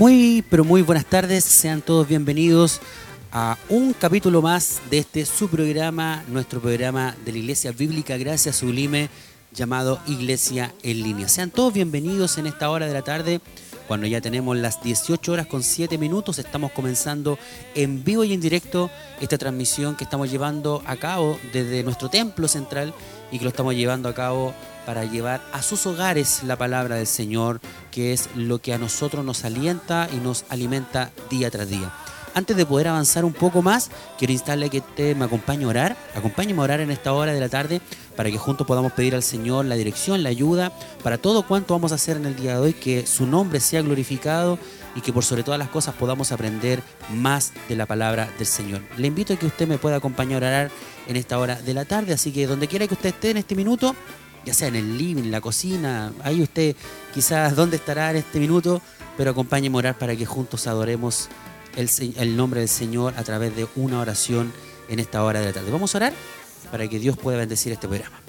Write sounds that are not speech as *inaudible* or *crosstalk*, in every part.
Muy, pero muy buenas tardes, sean todos bienvenidos a un capítulo más de este su programa, nuestro programa de la Iglesia Bíblica Gracias Sublime, llamado Iglesia en Línea. Sean todos bienvenidos en esta hora de la tarde, cuando ya tenemos las 18 horas con 7 minutos, estamos comenzando en vivo y en directo esta transmisión que estamos llevando a cabo desde nuestro templo central y que lo estamos llevando a cabo para llevar a sus hogares la palabra del Señor, que es lo que a nosotros nos alienta y nos alimenta día tras día. Antes de poder avanzar un poco más, quiero instarle que usted me acompañe a orar, acompáñeme a orar en esta hora de la tarde para que juntos podamos pedir al Señor la dirección, la ayuda para todo cuanto vamos a hacer en el día de hoy, que su nombre sea glorificado y que por sobre todas las cosas podamos aprender más de la palabra del Señor. Le invito a que usted me pueda acompañar a orar en esta hora de la tarde, así que donde quiera que usted esté en este minuto, ya sea en el living, en la cocina, ahí usted quizás dónde estará en este minuto, pero acompáñeme a orar para que juntos adoremos el, nombre del Señor a través de una oración en esta hora de la tarde. Vamos a orar para que Dios pueda bendecir este programa.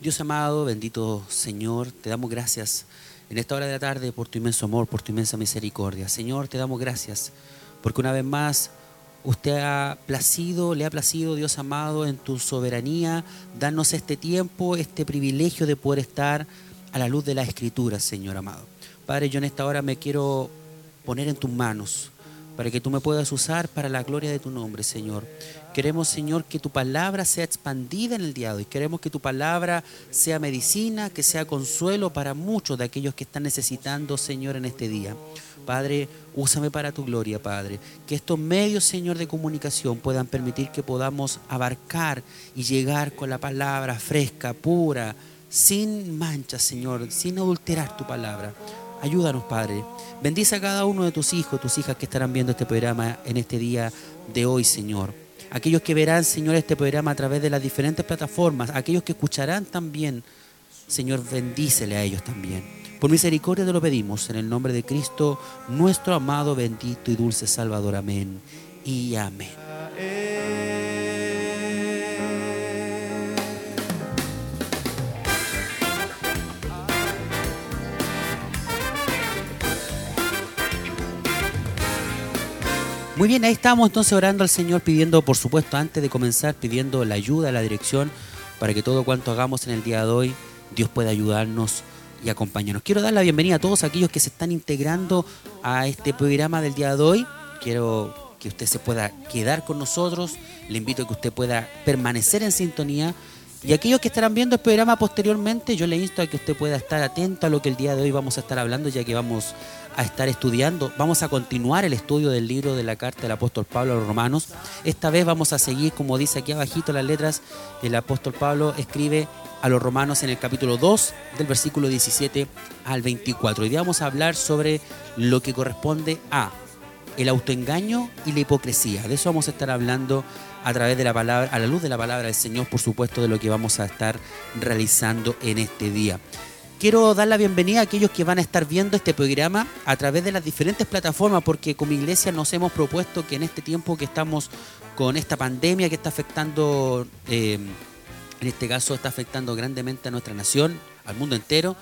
Dios amado, bendito Señor, te damos gracias en esta hora de la tarde por tu inmenso amor, por tu inmensa misericordia. Señor, te damos gracias porque una vez más usted ha placido, le ha placido, Dios amado, en tu soberanía, darnos este tiempo, este privilegio de poder estar a la luz de la Escritura, Señor amado. Padre, yo en esta hora me quiero poner en tus manos para que tú me puedas usar para la gloria de tu nombre, Señor. Queremos, Señor, que tu palabra sea expandida en el día de hoy. Queremos que tu palabra sea medicina, que sea consuelo para muchos de aquellos que están necesitando, Señor, en este día. Padre, úsame para tu gloria, Padre. Que estos medios, Señor, de comunicación puedan permitir que podamos abarcar y llegar con la palabra fresca, pura, sin mancha, Señor, sin adulterar tu palabra. Ayúdanos, Padre. Bendice a cada uno de tus hijos, tus hijas que estarán viendo este programa en este día de hoy, Señor. Aquellos que verán, Señor, este programa a través de las diferentes plataformas, aquellos que escucharán también, Señor, bendícele a ellos también. Por misericordia te lo pedimos, en el nombre de Cristo, nuestro amado, bendito y dulce Salvador. Amén y amén. Muy bien, ahí estamos entonces orando al Señor, pidiendo, por supuesto, antes de comenzar, pidiendo la ayuda, la dirección, para que todo cuanto hagamos en el día de hoy, Dios pueda ayudarnos y acompañarnos. Quiero dar la bienvenida a todos aquellos que se están integrando a este programa del día de hoy. Quiero que usted se pueda quedar con nosotros. Le invito a que usted pueda permanecer en sintonía. Y aquellos que estarán viendo el programa posteriormente, yo le insto a que usted pueda estar atento a lo que el día de hoy vamos a estar hablando, ya que vamos a estar estudiando. Vamos a continuar el estudio del libro de la carta del apóstol Pablo a los romanos. Esta vez vamos a seguir, como dice aquí abajito las letras, el apóstol Pablo escribe a los romanos en el capítulo 2 del versículo 17 al 24. Hoy día vamos a hablar sobre lo que corresponde a el autoengaño y la hipocresía. De eso vamos a estar hablando a través de la palabra, a la luz de la palabra del Señor, por supuesto, de lo que vamos a estar realizando en este día. Quiero dar la bienvenida a aquellos que van a estar viendo este programa a través de las diferentes plataformas, porque como iglesia nos hemos propuesto que en este tiempo que estamos con esta pandemia que está afectando, eh, en este caso está afectando grandemente a nuestra nación, al mundo entero,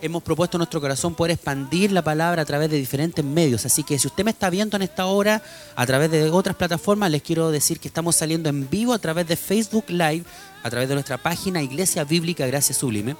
hemos propuesto en nuestro corazón poder expandir la palabra a través de diferentes medios. Así que si usted me está viendo en esta hora a través de otras plataformas, les quiero decir que estamos saliendo en vivo a través de Facebook Live, a través de nuestra página Iglesia Bíblica Gracia Sublime.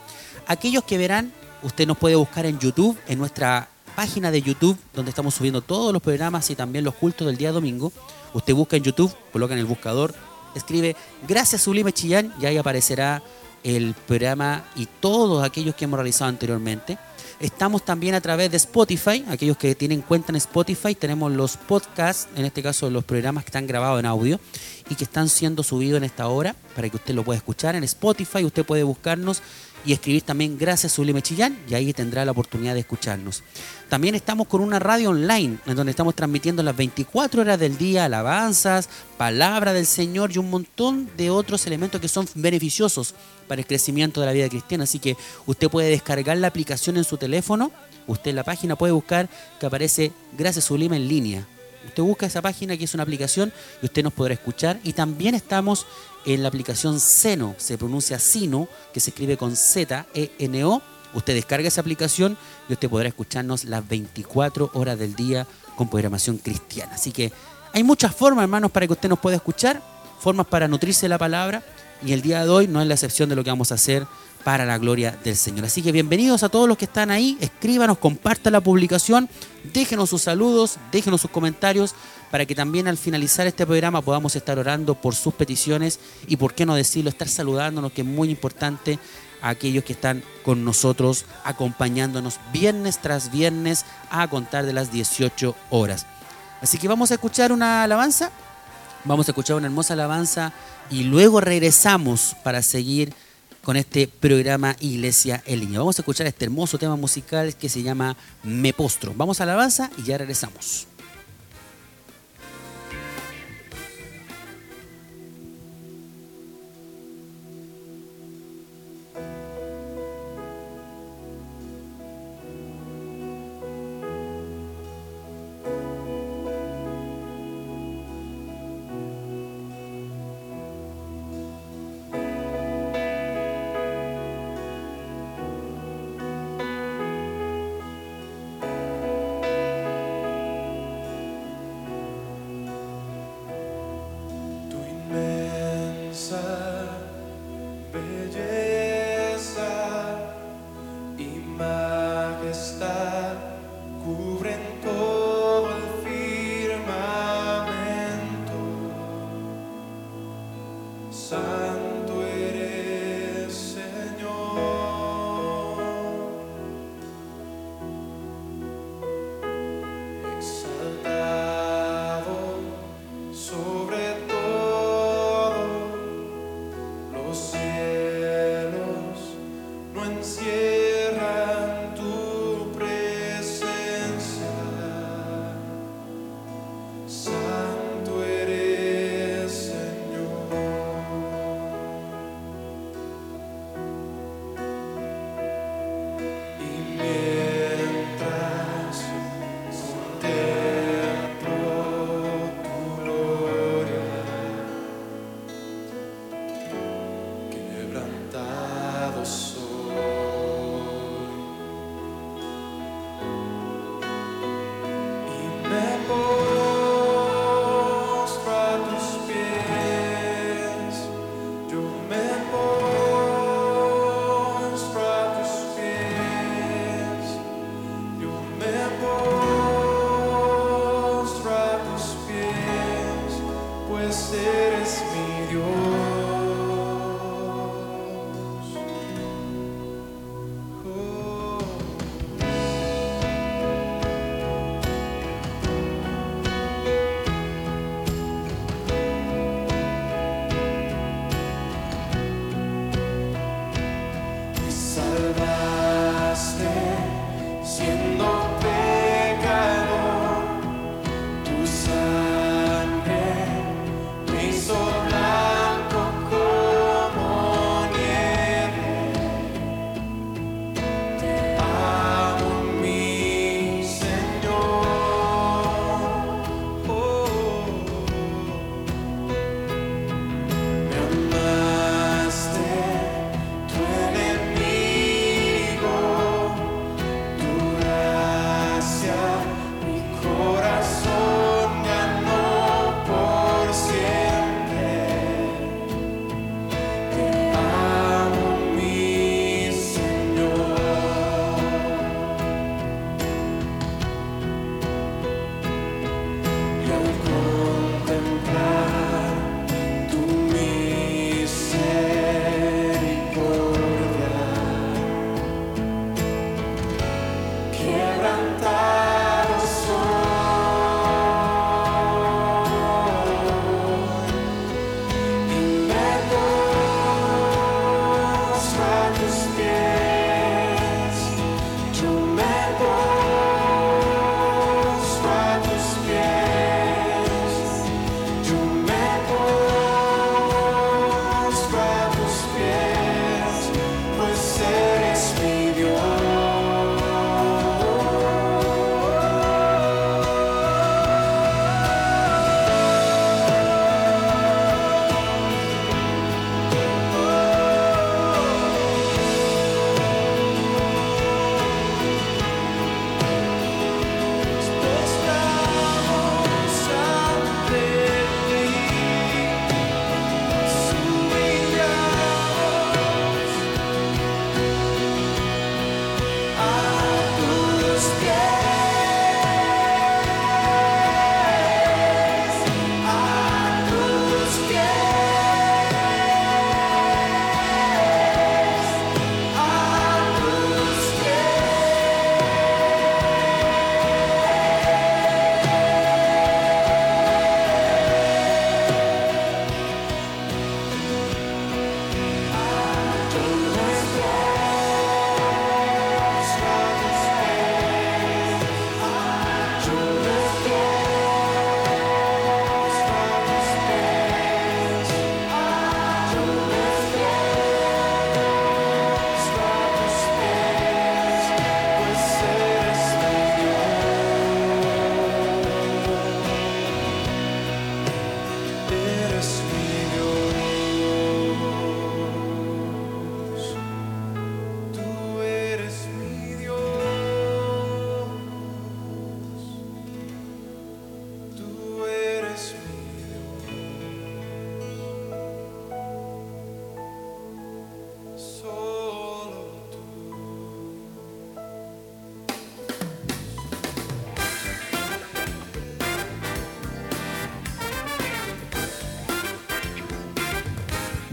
Aquellos que verán, usted nos puede buscar en YouTube, en nuestra página de YouTube, donde estamos subiendo todos los programas y también los cultos del día domingo. Usted busca en YouTube, coloca en el buscador, escribe Gracias Sublime Chillán y ahí aparecerá el programa y todos aquellos que hemos realizado anteriormente. Estamos también a través de Spotify, aquellos que tienen cuenta en Spotify, tenemos los podcasts, en este caso los programas que están grabados en audio y que están siendo subidos en esta hora para que usted lo pueda escuchar en Spotify, usted puede buscarnos y escribir también Gracias Sublime Chillán y ahí tendrá la oportunidad de escucharnos. También estamos con una radio online en donde estamos transmitiendo las 24 horas del día alabanzas, palabra del Señor y un montón de otros elementos que son beneficiosos para el crecimiento de la vida cristiana. Así que usted puede descargar la aplicación en su teléfono, usted en la página puede buscar que aparece Gracias Sublime en línea Usted busca esa página que es una aplicación y usted nos podrá escuchar. Y también estamos en la aplicación Seno, se pronuncia Sino, que se escribe con Z-E-N-O. Usted descarga esa aplicación y usted podrá escucharnos las 24 horas del día con programación cristiana. Así que hay muchas formas, hermanos, para que usted nos pueda escuchar, formas para nutrirse la palabra. Y el día de hoy no es la excepción de lo que vamos a hacer para la gloria del Señor. Así que bienvenidos a todos los que están ahí, escríbanos, compartan la publicación, déjenos sus saludos, déjenos sus comentarios para que también al finalizar este programa podamos estar orando por sus peticiones y, por qué no decirlo, estar saludándonos, que es muy importante a aquellos que están con nosotros, acompañándonos viernes tras viernes a contar de las 18 horas. Así que vamos a escuchar una alabanza, vamos a escuchar una hermosa alabanza y luego regresamos para seguir con este programa Iglesia en línea. Vamos a escuchar este hermoso tema musical que se llama Me Postro. Vamos a la alabanza y ya regresamos.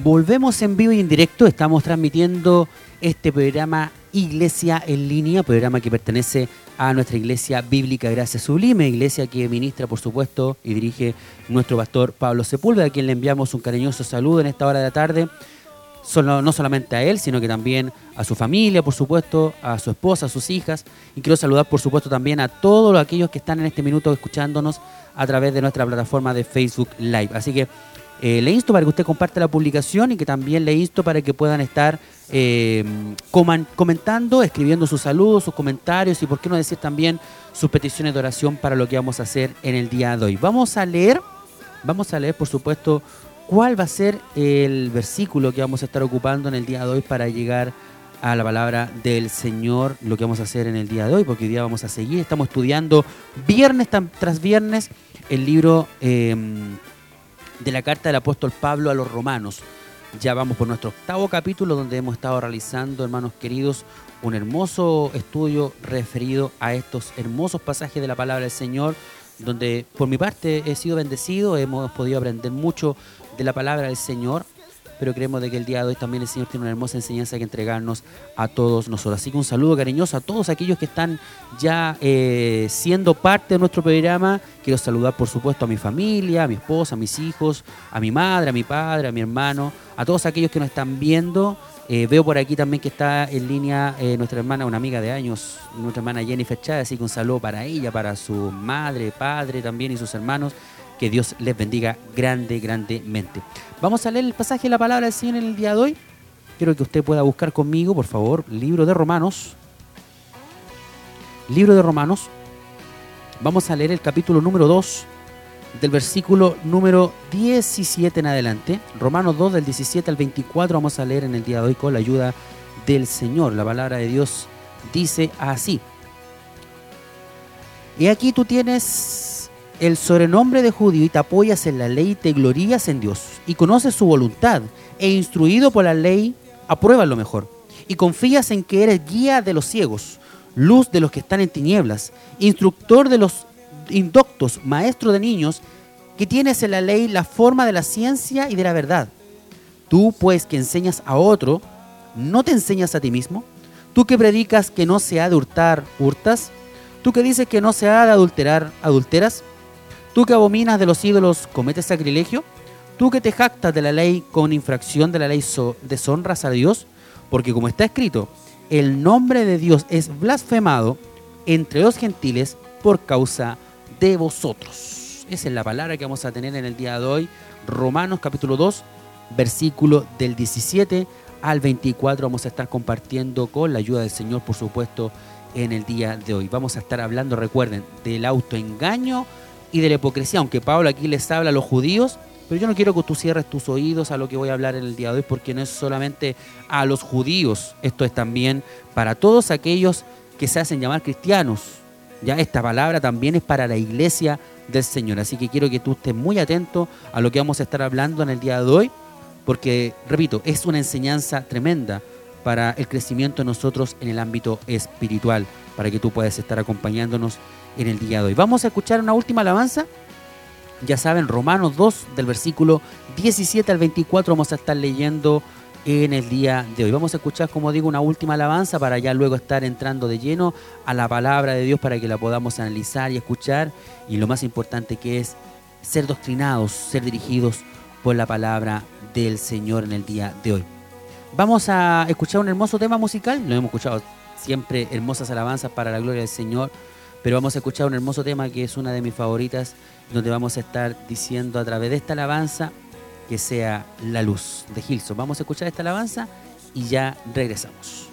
Volvemos en vivo y en directo, estamos transmitiendo este programa Iglesia en línea, programa que pertenece a nuestra Iglesia Bíblica Gracia Sublime, iglesia que ministra, por supuesto, y dirige nuestro pastor Pablo Sepúlveda, a quien le enviamos un cariñoso saludo en esta hora de la tarde, no solamente a él, sino que también a su familia, por supuesto, a su esposa, a sus hijas, y quiero saludar, por supuesto, también a todos aquellos que están en este minuto escuchándonos a través de nuestra plataforma de Facebook Live. Así que eh, le insto para que usted comparte la publicación y que también le insto para que puedan estar eh, comentando, escribiendo sus saludos, sus comentarios y por qué no decir también sus peticiones de oración para lo que vamos a hacer en el día de hoy. Vamos a leer, vamos a leer por supuesto cuál va a ser el versículo que vamos a estar ocupando en el día de hoy para llegar a la palabra del Señor, lo que vamos a hacer en el día de hoy, porque hoy día vamos a seguir, estamos estudiando viernes tras viernes el libro... Eh, de la carta del apóstol Pablo a los romanos. Ya vamos por nuestro octavo capítulo donde hemos estado realizando, hermanos queridos, un hermoso estudio referido a estos hermosos pasajes de la palabra del Señor, donde por mi parte he sido bendecido, hemos podido aprender mucho de la palabra del Señor pero creemos de que el día de hoy también el Señor tiene una hermosa enseñanza que entregarnos a todos nosotros. Así que un saludo cariñoso a todos aquellos que están ya eh, siendo parte de nuestro programa. Quiero saludar, por supuesto, a mi familia, a mi esposa, a mis hijos, a mi madre, a mi padre, a mi hermano, a todos aquellos que nos están viendo. Eh, veo por aquí también que está en línea eh, nuestra hermana, una amiga de años, nuestra hermana Jennifer Chávez, así que un saludo para ella, para su madre, padre también y sus hermanos. Que Dios les bendiga grande, grandemente. Vamos a leer el pasaje de la palabra del Señor en el día de hoy. Quiero que usted pueda buscar conmigo, por favor, libro de Romanos. Libro de Romanos. Vamos a leer el capítulo número 2 del versículo número 17 en adelante. Romanos 2 del 17 al 24 vamos a leer en el día de hoy con la ayuda del Señor. La palabra de Dios dice así. Y aquí tú tienes el sobrenombre de judío y te apoyas en la ley y te glorías en Dios y conoces su voluntad e instruido por la ley, apruebas lo mejor y confías en que eres guía de los ciegos, luz de los que están en tinieblas, instructor de los indoctos, maestro de niños, que tienes en la ley la forma de la ciencia y de la verdad. Tú, pues, que enseñas a otro, ¿no te enseñas a ti mismo? Tú que predicas que no se ha de hurtar, hurtas. Tú que dices que no se ha de adulterar, adulteras. Tú que abominas de los ídolos, cometes sacrilegio. Tú que te jactas de la ley con infracción de la ley, deshonras a Dios. Porque como está escrito, el nombre de Dios es blasfemado entre los gentiles por causa de vosotros. Esa es la palabra que vamos a tener en el día de hoy. Romanos capítulo 2, versículo del 17 al 24 vamos a estar compartiendo con la ayuda del Señor, por supuesto, en el día de hoy. Vamos a estar hablando, recuerden, del autoengaño y de la hipocresía, aunque Pablo aquí les habla a los judíos, pero yo no quiero que tú cierres tus oídos a lo que voy a hablar en el día de hoy, porque no es solamente a los judíos, esto es también para todos aquellos que se hacen llamar cristianos. Ya esta palabra también es para la iglesia del Señor, así que quiero que tú estés muy atento a lo que vamos a estar hablando en el día de hoy, porque, repito, es una enseñanza tremenda para el crecimiento de nosotros en el ámbito espiritual, para que tú puedas estar acompañándonos en el día de hoy. Vamos a escuchar una última alabanza. Ya saben, Romanos 2, del versículo 17 al 24, vamos a estar leyendo en el día de hoy. Vamos a escuchar, como digo, una última alabanza para ya luego estar entrando de lleno a la palabra de Dios para que la podamos analizar y escuchar. Y lo más importante que es ser doctrinados, ser dirigidos por la palabra del Señor en el día de hoy. Vamos a escuchar un hermoso tema musical. Lo hemos escuchado siempre hermosas alabanzas para la gloria del Señor. Pero vamos a escuchar un hermoso tema que es una de mis favoritas, donde vamos a estar diciendo a través de esta alabanza que sea la luz de Gilson. Vamos a escuchar esta alabanza y ya regresamos.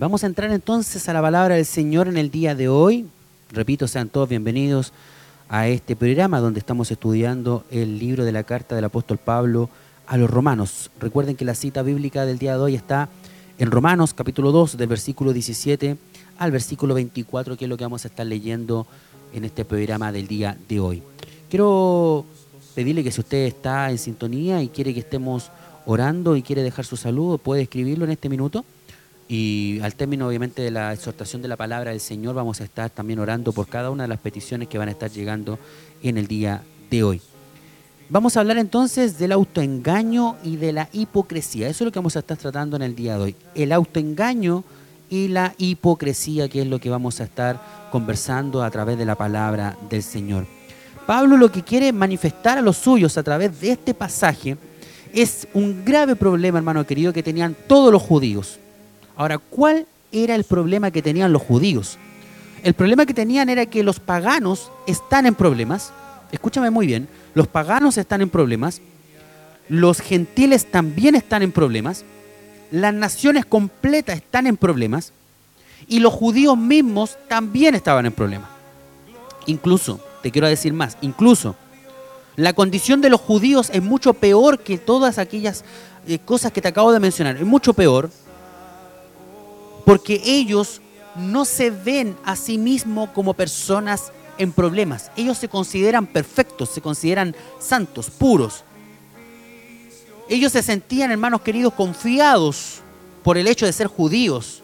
Vamos a entrar entonces a la palabra del Señor en el día de hoy. Repito, sean todos bienvenidos a este programa donde estamos estudiando el libro de la carta del apóstol Pablo a los romanos. Recuerden que la cita bíblica del día de hoy está en Romanos capítulo 2 del versículo 17 al versículo 24, que es lo que vamos a estar leyendo en este programa del día de hoy. Quiero pedirle que si usted está en sintonía y quiere que estemos orando y quiere dejar su saludo, puede escribirlo en este minuto. Y al término, obviamente, de la exhortación de la palabra del Señor, vamos a estar también orando por cada una de las peticiones que van a estar llegando en el día de hoy. Vamos a hablar entonces del autoengaño y de la hipocresía. Eso es lo que vamos a estar tratando en el día de hoy. El autoengaño y la hipocresía, que es lo que vamos a estar conversando a través de la palabra del Señor. Pablo lo que quiere manifestar a los suyos a través de este pasaje es un grave problema, hermano querido, que tenían todos los judíos. Ahora, ¿cuál era el problema que tenían los judíos? El problema que tenían era que los paganos están en problemas. Escúchame muy bien, los paganos están en problemas, los gentiles también están en problemas, las naciones completas están en problemas y los judíos mismos también estaban en problemas. Incluso, te quiero decir más, incluso la condición de los judíos es mucho peor que todas aquellas eh, cosas que te acabo de mencionar, es mucho peor porque ellos no se ven a sí mismos como personas en problemas. Ellos se consideran perfectos, se consideran santos, puros. Ellos se sentían, hermanos queridos, confiados por el hecho de ser judíos.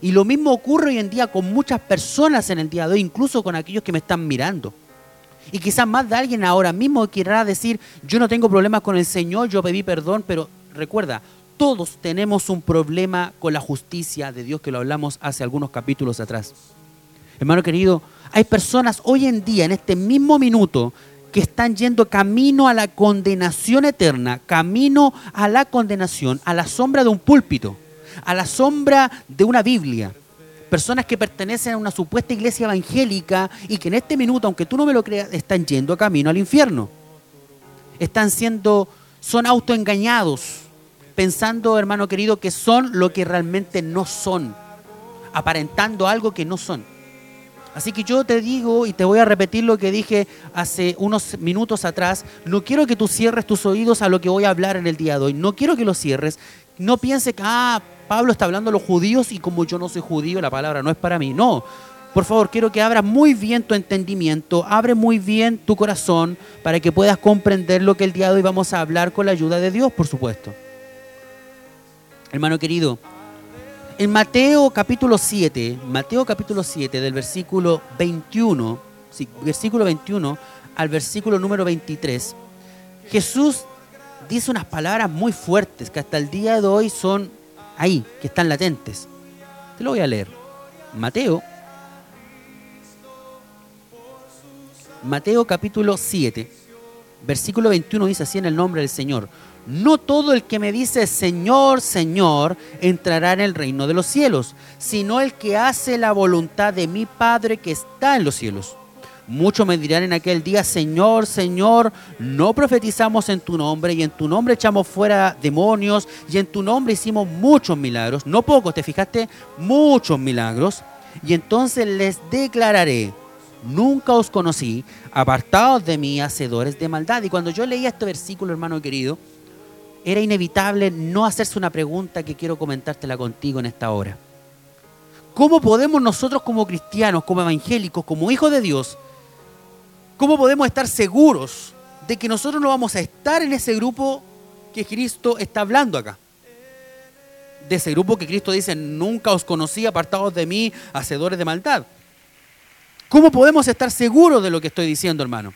Y lo mismo ocurre hoy en día con muchas personas en el día de hoy, incluso con aquellos que me están mirando. Y quizás más de alguien ahora mismo querrá decir, yo no tengo problemas con el Señor, yo pedí perdón, pero recuerda, todos tenemos un problema con la justicia de Dios que lo hablamos hace algunos capítulos atrás. Hermano querido, hay personas hoy en día, en este mismo minuto, que están yendo camino a la condenación eterna, camino a la condenación, a la sombra de un púlpito, a la sombra de una Biblia. Personas que pertenecen a una supuesta iglesia evangélica y que en este minuto, aunque tú no me lo creas, están yendo camino al infierno. Están siendo, son autoengañados, pensando, hermano querido, que son lo que realmente no son, aparentando algo que no son. Así que yo te digo y te voy a repetir lo que dije hace unos minutos atrás, no quiero que tú cierres tus oídos a lo que voy a hablar en el día de hoy, no quiero que lo cierres, no piense que, ah, Pablo está hablando a los judíos y como yo no soy judío, la palabra no es para mí, no. Por favor, quiero que abras muy bien tu entendimiento, abre muy bien tu corazón para que puedas comprender lo que el día de hoy vamos a hablar con la ayuda de Dios, por supuesto. Hermano querido, en Mateo capítulo 7, Mateo capítulo 7 del versículo 21, sí, versículo 21 al versículo número 23, Jesús dice unas palabras muy fuertes que hasta el día de hoy son ahí, que están latentes. Te lo voy a leer. Mateo Mateo capítulo 7, versículo 21 dice así en el nombre del Señor. No todo el que me dice Señor, Señor, entrará en el reino de los cielos, sino el que hace la voluntad de mi Padre que está en los cielos. Muchos me dirán en aquel día, Señor, Señor, no profetizamos en tu nombre y en tu nombre echamos fuera demonios y en tu nombre hicimos muchos milagros, no pocos, te fijaste, muchos milagros. Y entonces les declararé, nunca os conocí, apartados de mí, hacedores de maldad. Y cuando yo leía este versículo, hermano querido, era inevitable no hacerse una pregunta que quiero comentártela contigo en esta hora. ¿Cómo podemos nosotros como cristianos, como evangélicos, como hijos de Dios, cómo podemos estar seguros de que nosotros no vamos a estar en ese grupo que Cristo está hablando acá? De ese grupo que Cristo dice, nunca os conocí apartados de mí, hacedores de maldad. ¿Cómo podemos estar seguros de lo que estoy diciendo, hermano?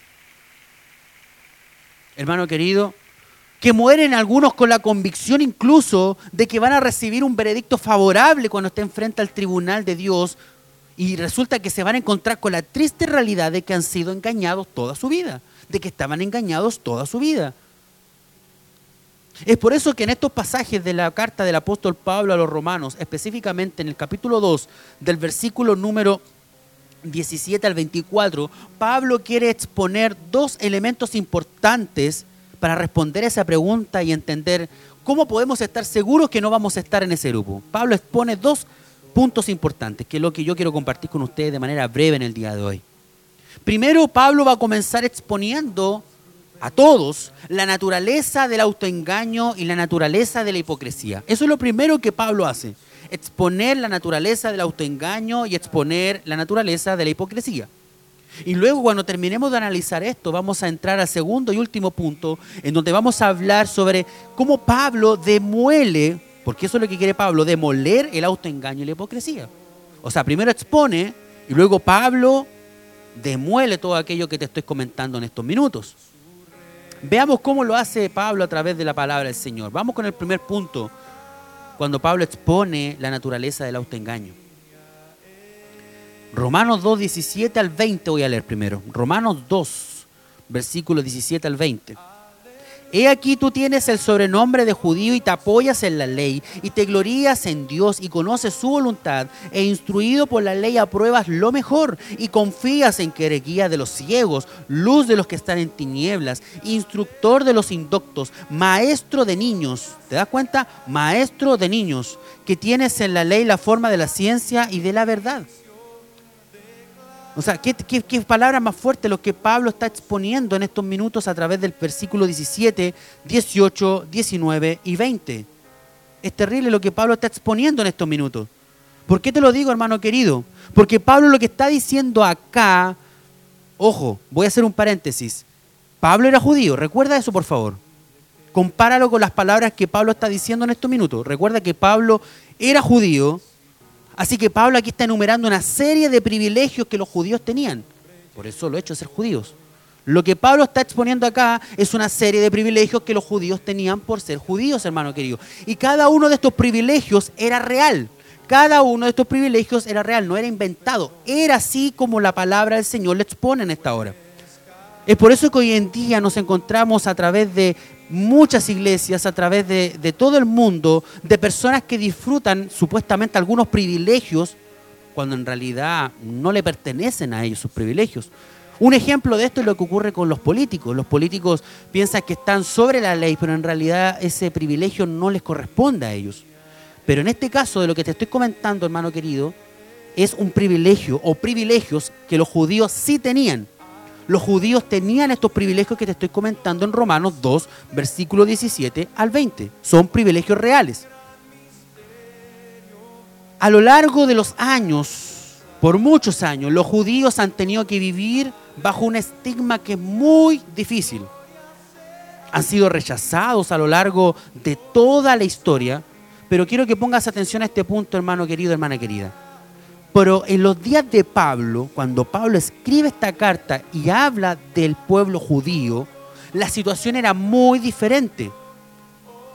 Hermano querido, que mueren algunos con la convicción incluso de que van a recibir un veredicto favorable cuando estén frente al tribunal de Dios y resulta que se van a encontrar con la triste realidad de que han sido engañados toda su vida, de que estaban engañados toda su vida. Es por eso que en estos pasajes de la carta del apóstol Pablo a los romanos, específicamente en el capítulo 2 del versículo número 17 al 24, Pablo quiere exponer dos elementos importantes para responder esa pregunta y entender cómo podemos estar seguros que no vamos a estar en ese grupo. Pablo expone dos puntos importantes, que es lo que yo quiero compartir con ustedes de manera breve en el día de hoy. Primero, Pablo va a comenzar exponiendo a todos la naturaleza del autoengaño y la naturaleza de la hipocresía. Eso es lo primero que Pablo hace exponer la naturaleza del autoengaño y exponer la naturaleza de la hipocresía. Y luego cuando terminemos de analizar esto, vamos a entrar al segundo y último punto, en donde vamos a hablar sobre cómo Pablo demuele, porque eso es lo que quiere Pablo, demoler el autoengaño y la hipocresía. O sea, primero expone y luego Pablo demuele todo aquello que te estoy comentando en estos minutos. Veamos cómo lo hace Pablo a través de la palabra del Señor. Vamos con el primer punto cuando Pablo expone la naturaleza del autoengaño. Romanos 2, 17 al 20 voy a leer primero. Romanos 2, versículos 17 al 20. He aquí tú tienes el sobrenombre de judío y te apoyas en la ley y te glorías en Dios y conoces su voluntad e instruido por la ley apruebas lo mejor y confías en que eres guía de los ciegos, luz de los que están en tinieblas, instructor de los indoctos, maestro de niños. ¿Te das cuenta? Maestro de niños, que tienes en la ley la forma de la ciencia y de la verdad. O sea, ¿qué, qué, palabras más fuertes lo que Pablo está exponiendo en estos minutos a través del versículo 17, 18, 19 y 20? Es terrible lo que Pablo está exponiendo en estos minutos. ¿Por qué te lo digo, hermano querido? Porque Pablo lo que está diciendo acá, ojo, voy a hacer un paréntesis. Pablo era judío, recuerda eso por favor. Compáralo con las palabras que Pablo está diciendo en estos minutos. Recuerda que Pablo era judío, Así que Pablo aquí está enumerando una serie de privilegios que los judíos tenían. Por eso lo hecho de ser judíos. Lo que Pablo está exponiendo acá es una serie de privilegios que los judíos tenían por ser judíos, hermano querido. Y cada uno de estos privilegios era real. Cada uno de estos privilegios era real, no era inventado. Era así como la palabra del Señor le expone en esta hora. Es por eso que hoy en día nos encontramos a través de muchas iglesias a través de, todo el mundo de personas que disfrutan supuestamente algunos privilegios cuando en realidad no le pertenecen a ellos sus privilegios. Un ejemplo de esto es lo que ocurre con los políticos. Los políticos piensan que están sobre la ley, pero en realidad ese privilegio no les corresponde a ellos. Pero en este caso de lo que te estoy comentando, hermano querido, es un privilegio o privilegios que los judíos sí tenían los judíos tenían estos privilegios que te estoy comentando en Romanos 2, versículo 17 al 20. Son privilegios reales. A lo largo de los años, por muchos años los judíos han tenido que vivir bajo un estigma que es muy difícil. Han sido rechazados a lo largo de toda la historia, pero quiero que pongas atención a este punto, hermano querido, hermana querida. Pero en los días de Pablo, cuando Pablo escribe esta carta y habla del pueblo judío, la situación era muy diferente.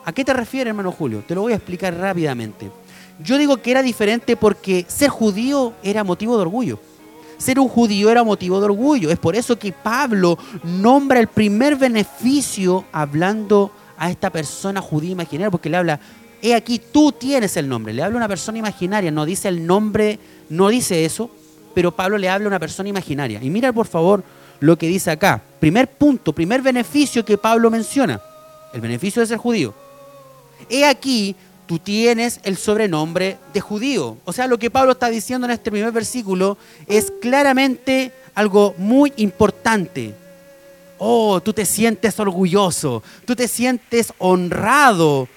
¿A qué te refieres, hermano Julio? Te lo voy a explicar rápidamente. Yo digo que era diferente porque ser judío era motivo de orgullo. Ser un judío era motivo de orgullo. Es por eso que Pablo nombra el primer beneficio hablando a esta persona judía imaginaria, porque le habla, he aquí, tú tienes el nombre. Le habla a una persona imaginaria, no dice el nombre, no dice eso, pero Pablo le habla a una persona imaginaria. Y mira, por favor, lo que dice acá. Primer punto, primer beneficio que Pablo menciona, el beneficio de ser judío. He aquí, tú tienes el sobrenombre de judío. O sea, lo que Pablo está diciendo en este primer versículo es claramente algo muy importante. Oh, tú te sientes orgulloso, tú te sientes honrado.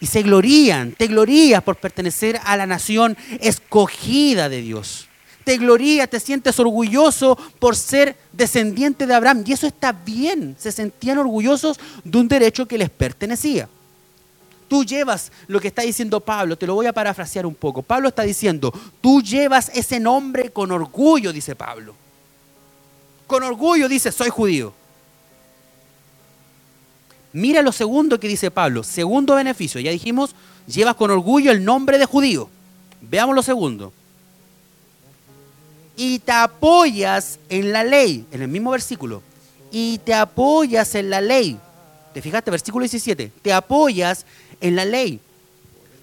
Y se glorían, te glorías por pertenecer a la nación escogida de Dios. Te glorías, te sientes orgulloso por ser descendiente de Abraham. Y eso está bien, se sentían orgullosos de un derecho que les pertenecía. Tú llevas lo que está diciendo Pablo, te lo voy a parafrasear un poco. Pablo está diciendo, tú llevas ese nombre con orgullo, dice Pablo. Con orgullo dice, soy judío. Mira lo segundo que dice Pablo, segundo beneficio, ya dijimos, llevas con orgullo el nombre de judío. Veamos lo segundo. Y te apoyas en la ley, en el mismo versículo. Y te apoyas en la ley. ¿Te fijaste? Versículo 17. Te apoyas en la ley.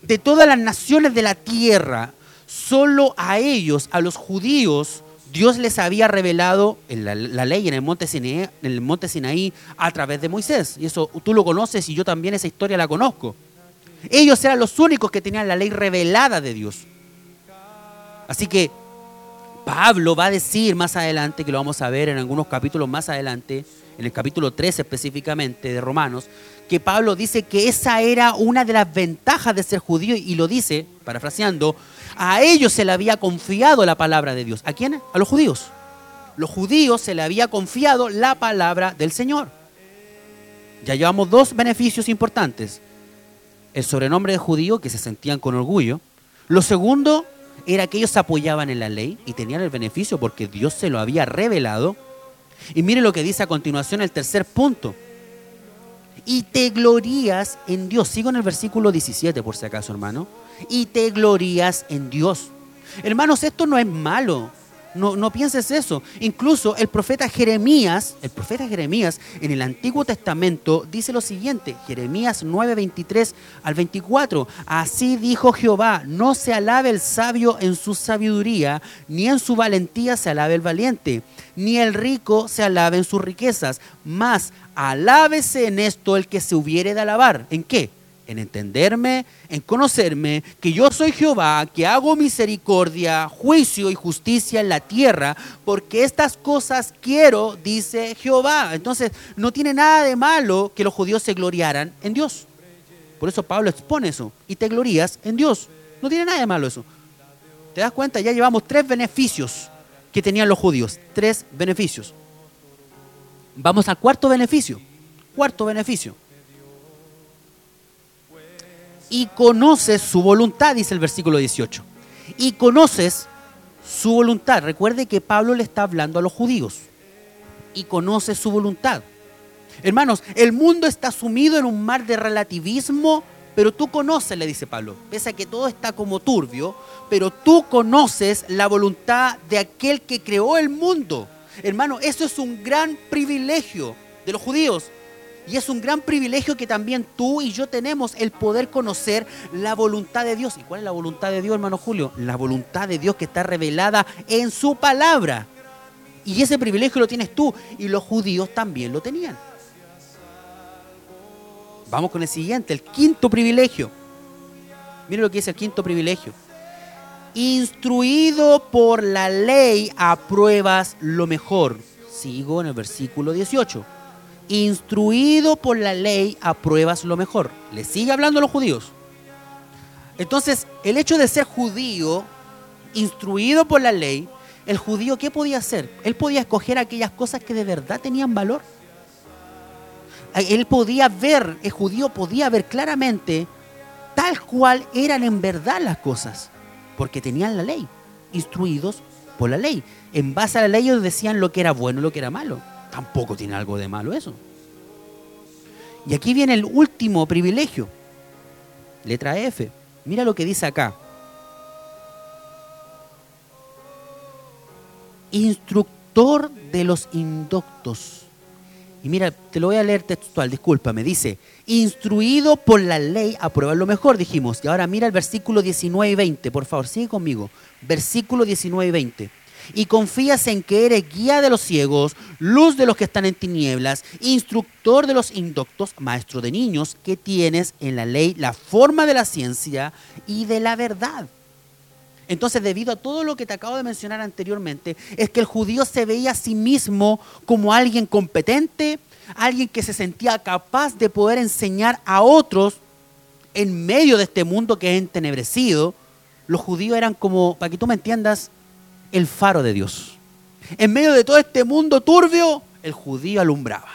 De todas las naciones de la tierra, solo a ellos, a los judíos, Dios les había revelado la, ley en el, monte Sinaí, en el monte Sinaí a través de Moisés. Y eso tú lo conoces y yo también esa historia la conozco. Ellos eran los únicos que tenían la ley revelada de Dios. Así que Pablo va a decir más adelante, que lo vamos a ver en algunos capítulos más adelante, en el capítulo 13 específicamente de Romanos, que Pablo dice que esa era una de las ventajas de ser judío y lo dice, parafraseando, a ellos se le había confiado la palabra de Dios. ¿A quién? A los judíos. Los judíos se le había confiado la palabra del Señor. Ya llevamos dos beneficios importantes. El sobrenombre de judío, que se sentían con orgullo. Lo segundo era que ellos apoyaban en la ley y tenían el beneficio porque Dios se lo había revelado. Y mire lo que dice a continuación el tercer punto y te glorías en Dios. Sigo en el versículo 17 por si acaso, hermano. Y te glorías en Dios. Hermanos, esto no es malo. No, no pienses eso. Incluso el profeta Jeremías, el profeta Jeremías en el Antiguo Testamento dice lo siguiente, Jeremías 9, 23 al 24, así dijo Jehová, no se alabe el sabio en su sabiduría, ni en su valentía se alabe el valiente, ni el rico se alabe en sus riquezas, mas alábese en esto el que se hubiere de alabar. ¿En qué? En entenderme, en conocerme, que yo soy Jehová, que hago misericordia, juicio y justicia en la tierra, porque estas cosas quiero, dice Jehová. Entonces, no tiene nada de malo que los judíos se gloriaran en Dios. Por eso Pablo expone eso. Y te glorías en Dios. No tiene nada de malo eso. ¿Te das cuenta? Ya llevamos tres beneficios que tenían los judíos. Tres beneficios. Vamos al cuarto beneficio. Cuarto beneficio. Y conoces su voluntad, dice el versículo 18. Y conoces su voluntad. Recuerde que Pablo le está hablando a los judíos. Y conoces su voluntad. Hermanos, el mundo está sumido en un mar de relativismo, pero tú conoces, le dice Pablo, pese a que todo está como turbio, pero tú conoces la voluntad de aquel que creó el mundo. Hermano, eso es un gran privilegio de los judíos. Y es un gran privilegio que también tú y yo tenemos el poder conocer la voluntad de Dios. ¿Y cuál es la voluntad de Dios, hermano Julio? La voluntad de Dios que está revelada en su palabra. Y ese privilegio lo tienes tú y los judíos también lo tenían. Vamos con el siguiente, el quinto privilegio. Mire lo que dice el quinto privilegio instruido por la ley apruebas lo mejor. Sigo en el versículo 18. Instruido por la ley apruebas lo mejor. Le sigue hablando a los judíos. Entonces, el hecho de ser judío instruido por la ley, el judío, ¿qué podía hacer? Él podía escoger aquellas cosas que de verdad tenían valor. Él podía ver, el judío podía ver claramente tal cual eran en verdad las cosas, porque tenían la ley, instruidos por la ley. En base a la ley ellos decían lo que era bueno y lo que era malo. Tampoco tiene algo de malo eso. Y aquí viene el último privilegio. Letra F. Mira lo que dice acá. Instructor de los indoctos. Y mira, te lo voy a leer textual, discúlpame. Dice, instruido por la ley, aprueba lo mejor, dijimos. Y ahora mira el versículo 19 y 20, por favor, sigue conmigo. Versículo 19 y 20 y confías en que eres guía de los ciegos, luz de los que están en tinieblas, instructor de los indoctos, maestro de niños, que tienes en la ley la forma de la ciencia y de la verdad. Entonces, debido a todo lo que te acabo de mencionar anteriormente, es que el judío se veía a sí mismo como alguien competente, alguien que se sentía capaz de poder enseñar a otros en medio de este mundo que es entenebrecido. Los judíos eran como, para que tú me entiendas, el faro de Dios. En medio de todo este mundo turbio, el judío alumbraba.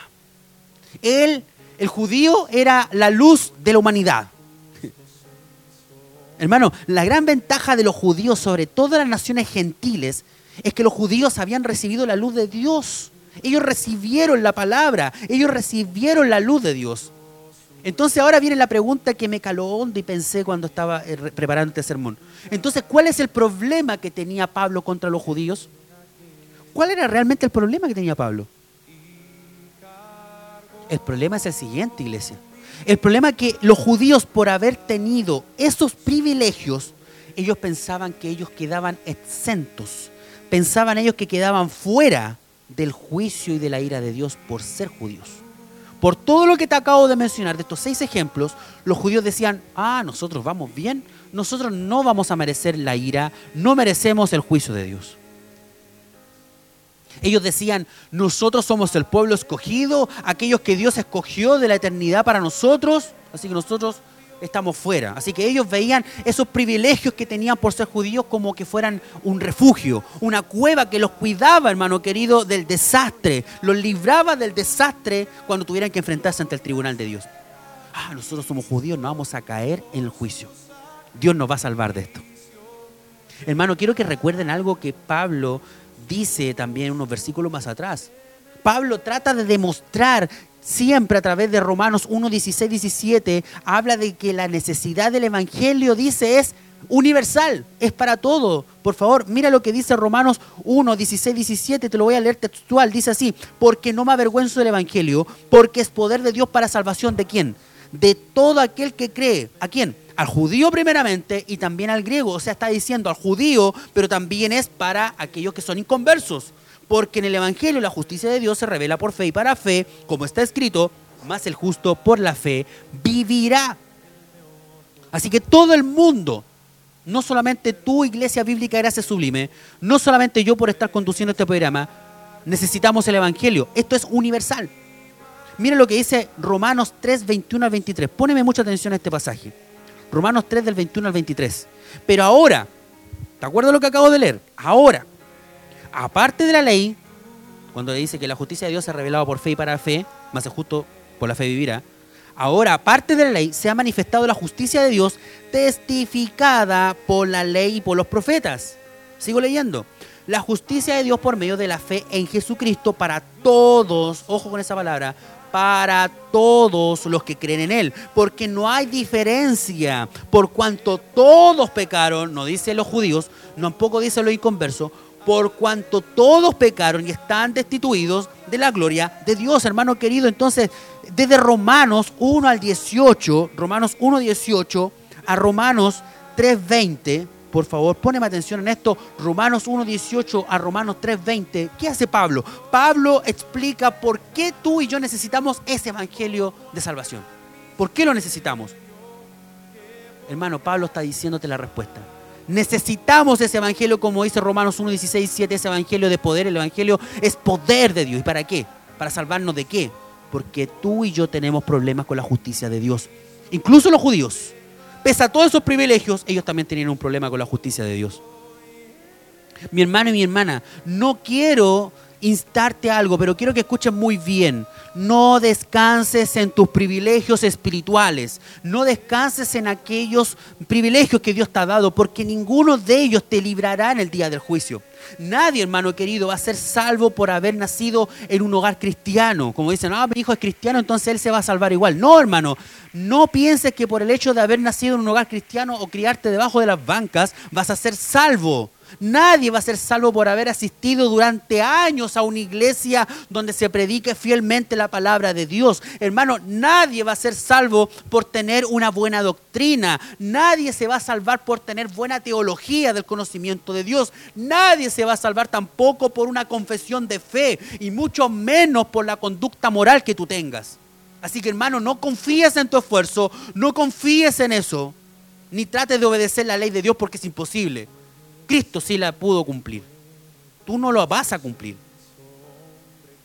El judío, era la luz de la humanidad. *laughs* Hermano, la gran ventaja de los judíos sobre todas las naciones gentiles es que los judíos habían recibido la luz de Dios. Ellos recibieron la palabra, ellos recibieron la luz de Dios. Entonces ahora viene la pregunta que me caló hondo y pensé cuando estaba eh, preparando este sermón. Entonces, ¿cuál es el problema que tenía Pablo contra los judíos? ¿Cuál era realmente el problema que tenía Pablo? El problema es el siguiente, iglesia. El problema es que los judíos, por haber tenido esos privilegios, ellos pensaban que ellos quedaban exentos. Pensaban ellos que quedaban fuera del juicio y de la ira de Dios por ser judíos. Por todo lo que te acabo de mencionar, de estos seis ejemplos, los judíos decían, ah, nosotros vamos bien, nosotros no vamos a merecer la ira, no merecemos el juicio de Dios. Ellos decían, nosotros somos el pueblo escogido, aquellos que Dios escogió de la eternidad para nosotros, así que nosotros estamos fuera. Así que ellos veían esos privilegios que tenían por ser judíos como que fueran un refugio, una cueva que los cuidaba, hermano querido, del desastre, los libraba del desastre cuando tuvieran que enfrentarse ante el tribunal de Dios. Ah, nosotros somos judíos, no vamos a caer en el juicio. Dios nos va a salvar de esto. Hermano, quiero que recuerden algo que Pablo dice también unos versículos más atrás. Pablo trata de demostrar siempre a través de Romanos 1, 16, 17, habla de que la necesidad del Evangelio, dice, es universal, es para todo. Por favor, mira lo que dice Romanos 1, 16, 17, te lo voy a leer textual, dice así, porque no me avergüenzo del Evangelio, porque es poder de Dios para salvación de quién? De todo aquel que cree. ¿A quién? Al judío primeramente y también al griego. O sea, está diciendo al judío, pero también es para aquellos que son inconversos porque en el Evangelio la justicia de Dios se revela por fe y para fe, como está escrito, más el justo por la fe vivirá. Así que todo el mundo, no solamente tu iglesia bíblica Gracia Sublime, no solamente yo por estar conduciendo este programa, necesitamos el Evangelio. Esto es universal. Mira lo que dice Romanos 3, 21 al 23. Póneme mucha atención a este pasaje. Romanos 3 del 21 al 23. Pero ahora, ¿te acuerdas lo que acabo de leer? Ahora, aparte de la ley, cuando dice que la justicia de Dios se ha revelado por fe y para fe, más justo por la fe vivirá, ahora aparte de la ley se ha manifestado la justicia de Dios testificada por la ley y por los profetas. Sigo leyendo. La justicia de Dios por medio de la fe en Jesucristo para todos, ojo con esa palabra, para todos los que creen en Él, porque no hay diferencia, por cuanto todos pecaron, no dice los judíos, tampoco dice los inconversos, por cuanto todos pecaron y están destituidos de la gloria de Dios, hermano querido. Entonces, desde Romanos 1 al 18, Romanos 1, 18 a Romanos 3.20, por favor, poneme atención en esto, Romanos 1, 18 a Romanos 3.20, ¿qué hace Pablo? Pablo explica por qué tú y yo necesitamos ese evangelio de salvación. ¿Por qué lo necesitamos? Hermano, Pablo está diciéndote la respuesta. Necesitamos ese evangelio, como dice Romanos 1, 16, 7, ese evangelio de poder. El evangelio es poder de Dios. ¿Y para qué? ¿Para salvarnos de qué? Porque tú y yo tenemos problemas con la justicia de Dios. Incluso los judíos, pese a todos esos privilegios, ellos también tenían un problema con la justicia de Dios. Mi hermano y mi hermana, no quiero instarte algo, pero quiero que escuchen muy bien. No descanses en tus privilegios espirituales. No descanses en aquellos privilegios que Dios te ha dado, porque ninguno de ellos te librará en el día del juicio. Nadie, hermano querido, va a ser salvo por haber nacido en un hogar cristiano. Como dicen, ah, mi hijo es cristiano, entonces él se va a salvar igual. No, hermano, no pienses que por el hecho de haber nacido en un hogar cristiano o criarte debajo de las bancas vas a ser salvo. Nadie va a ser salvo por haber asistido durante años a una iglesia donde se predique fielmente la palabra de Dios. Hermano, nadie va a ser salvo por tener una buena doctrina. Nadie se va a salvar por tener buena teología del conocimiento de Dios. Nadie se va a salvar tampoco por una confesión de fe y mucho menos por la conducta moral que tú tengas. Así que hermano, no confíes en tu esfuerzo, no confíes en eso, ni trates de obedecer la ley de Dios porque es imposible. Cristo sí la pudo cumplir. Tú no lo vas a cumplir.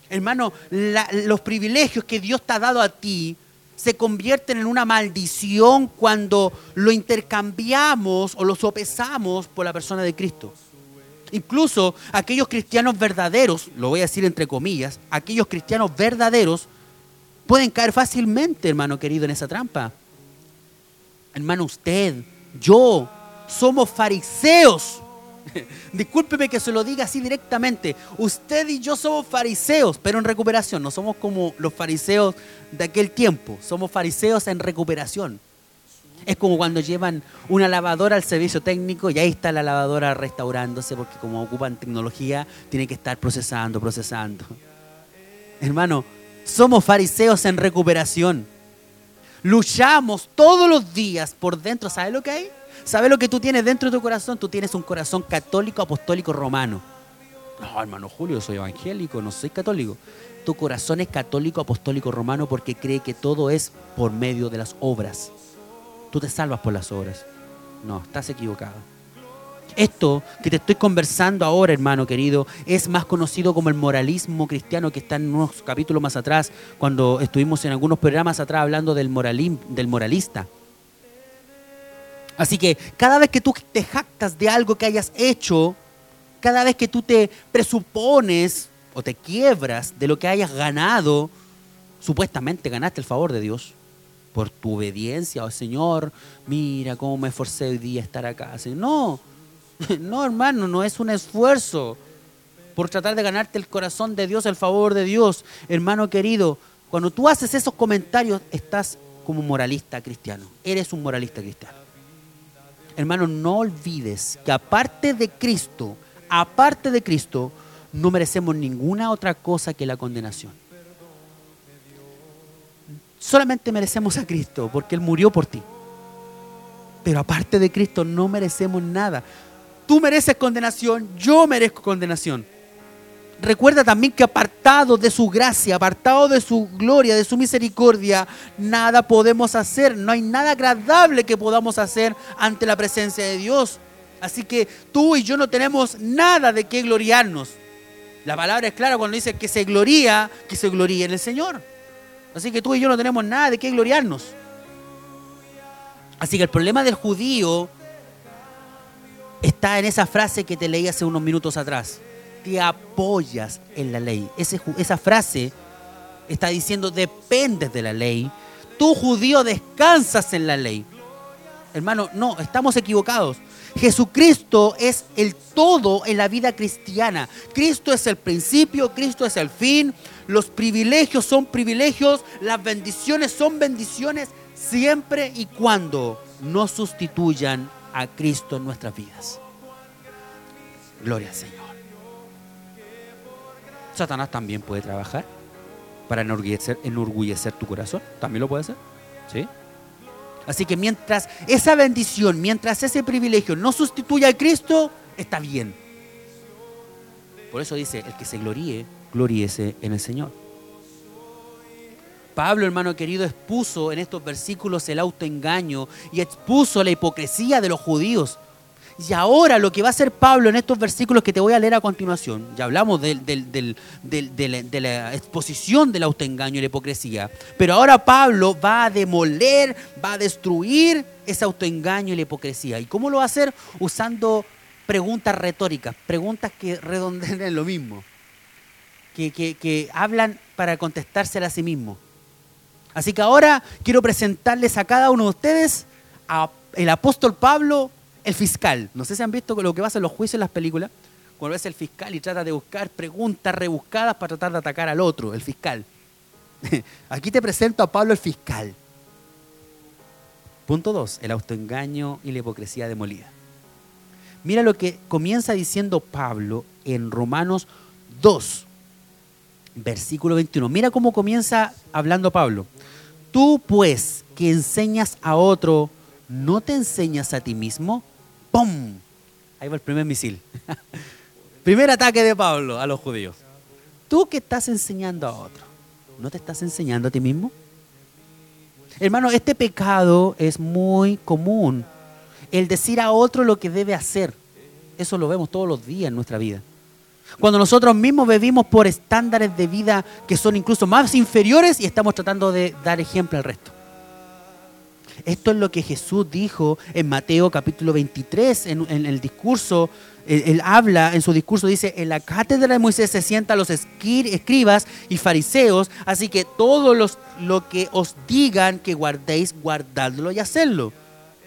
Hermano, los privilegios que Dios te ha dado a ti se convierten en una maldición cuando lo intercambiamos o lo sopesamos por la persona de Cristo. Incluso aquellos cristianos verdaderos, lo voy a decir entre comillas, aquellos cristianos verdaderos pueden caer fácilmente, hermano querido, en esa trampa. Hermano, usted, yo, somos fariseos *laughs* Discúlpeme que se lo diga así directamente. Usted y yo somos fariseos, pero en recuperación. No somos como los fariseos de aquel tiempo. Somos fariseos en recuperación. Es como cuando llevan una lavadora al servicio técnico y ahí está la lavadora restaurándose porque como ocupan tecnología, tiene que estar procesando, procesando. Hermano, somos fariseos en recuperación. Luchamos todos los días por dentro. ¿Sabe lo que hay? ¿Sabes lo que tú tienes dentro de tu corazón? Tú tienes un corazón católico, apostólico, romano. No, hermano Julio, soy evangélico, no soy católico. Tu corazón es católico, apostólico, romano porque cree que todo es por medio de las obras. Tú te salvas por las obras. No, estás equivocado. Esto que te estoy conversando ahora, hermano querido, es más conocido como el moralismo cristiano que está en unos capítulos más atrás, cuando estuvimos en algunos programas atrás hablando del, del moralista. Así que cada vez que tú te jactas de algo que hayas hecho, cada vez que tú te presupones o te quiebras de lo que hayas ganado, supuestamente ganaste el favor de Dios por tu obediencia, oh Señor, mira cómo me esforcé hoy día a estar acá. No, *laughs* no hermano, no es un esfuerzo por tratar de ganarte el corazón de Dios, el favor de Dios. Hermano querido, cuando tú haces esos comentarios, estás como moralista cristiano. Eres un moralista cristiano. Hermano, no olvides que aparte de Cristo, aparte de Cristo, no merecemos ninguna otra cosa que la condenación. Solamente merecemos a Cristo porque Él murió por ti. Pero aparte de Cristo no merecemos nada. Tú mereces condenación, yo merezco condenación recuerda también que apartado de su gracia, apartado de su gloria, de su misericordia, nada podemos hacer. No hay nada agradable que podamos hacer ante la presencia de Dios. Así que tú y yo no tenemos nada de qué gloriarnos. La palabra es clara cuando dice que se gloría, que se gloríe en el Señor. Así que tú y yo no tenemos nada de qué gloriarnos. Así que el problema del judío está en esa frase que te leí hace unos minutos atrás te apoyas en la ley. esa frase está diciendo dependes de la ley. Tú judío descansas en la ley. Hermano, no, estamos equivocados. Jesucristo es el todo en la vida cristiana. Cristo es el principio, Cristo es el fin. Los privilegios son privilegios, las bendiciones son bendiciones siempre y cuando no sustituyan a Cristo en nuestras vidas. Gloria al Señor. Satanás también puede trabajar para enorgullecer, enorgullecer tu corazón. También lo puede hacer. ¿Sí? Así que mientras esa bendición, mientras ese privilegio no sustituya a Cristo, está bien. Por eso dice, el que se gloríe, gloríese en el Señor. Pablo, hermano querido, expuso en estos versículos el autoengaño y expuso la hipocresía de los judíos. Y ahora lo que va a hacer Pablo en estos versículos que te voy a leer a continuación, ya hablamos de, la, exposición del autoengaño y la hipocresía, pero ahora Pablo va a demoler, va a destruir ese autoengaño y la hipocresía. ¿Y cómo lo va a hacer? Usando preguntas retóricas, preguntas que redondean en lo mismo, que, hablan para contestársela a sí mismo. Así que ahora quiero presentarles a cada uno de ustedes a el apóstol Pablo, el fiscal. No sé si han visto lo que pasa en los juicios en las películas, cuando es el fiscal y trata de buscar preguntas rebuscadas para tratar de atacar al otro, el fiscal. *laughs* Aquí te presento a Pablo el fiscal. Punto 2, el autoengaño y la hipocresía demolida. Mira lo que comienza diciendo Pablo en Romanos 2, versículo 21. Mira cómo comienza hablando Pablo. Tú pues que enseñas a otro, ¿no te enseñas a ti mismo? ¡Pum! Ahí va el primer misil. *laughs* primer ataque de Pablo a los judíos. Tú que estás enseñando a otro, ¿no te estás enseñando a ti mismo? Hermano, este pecado es muy común. El decir a otro lo que debe hacer. Eso lo vemos todos los días en nuestra vida. Cuando nosotros mismos vivimos por estándares de vida que son incluso más inferiores y estamos tratando de dar ejemplo al resto. Esto es lo que Jesús dijo en Mateo capítulo 23, en, en el discurso. Él, habla en su discurso, dice, en la cátedra de Moisés se sientan los escribas y fariseos, así que todo los, lo que os digan que guardéis, guardadlo y hacedlo.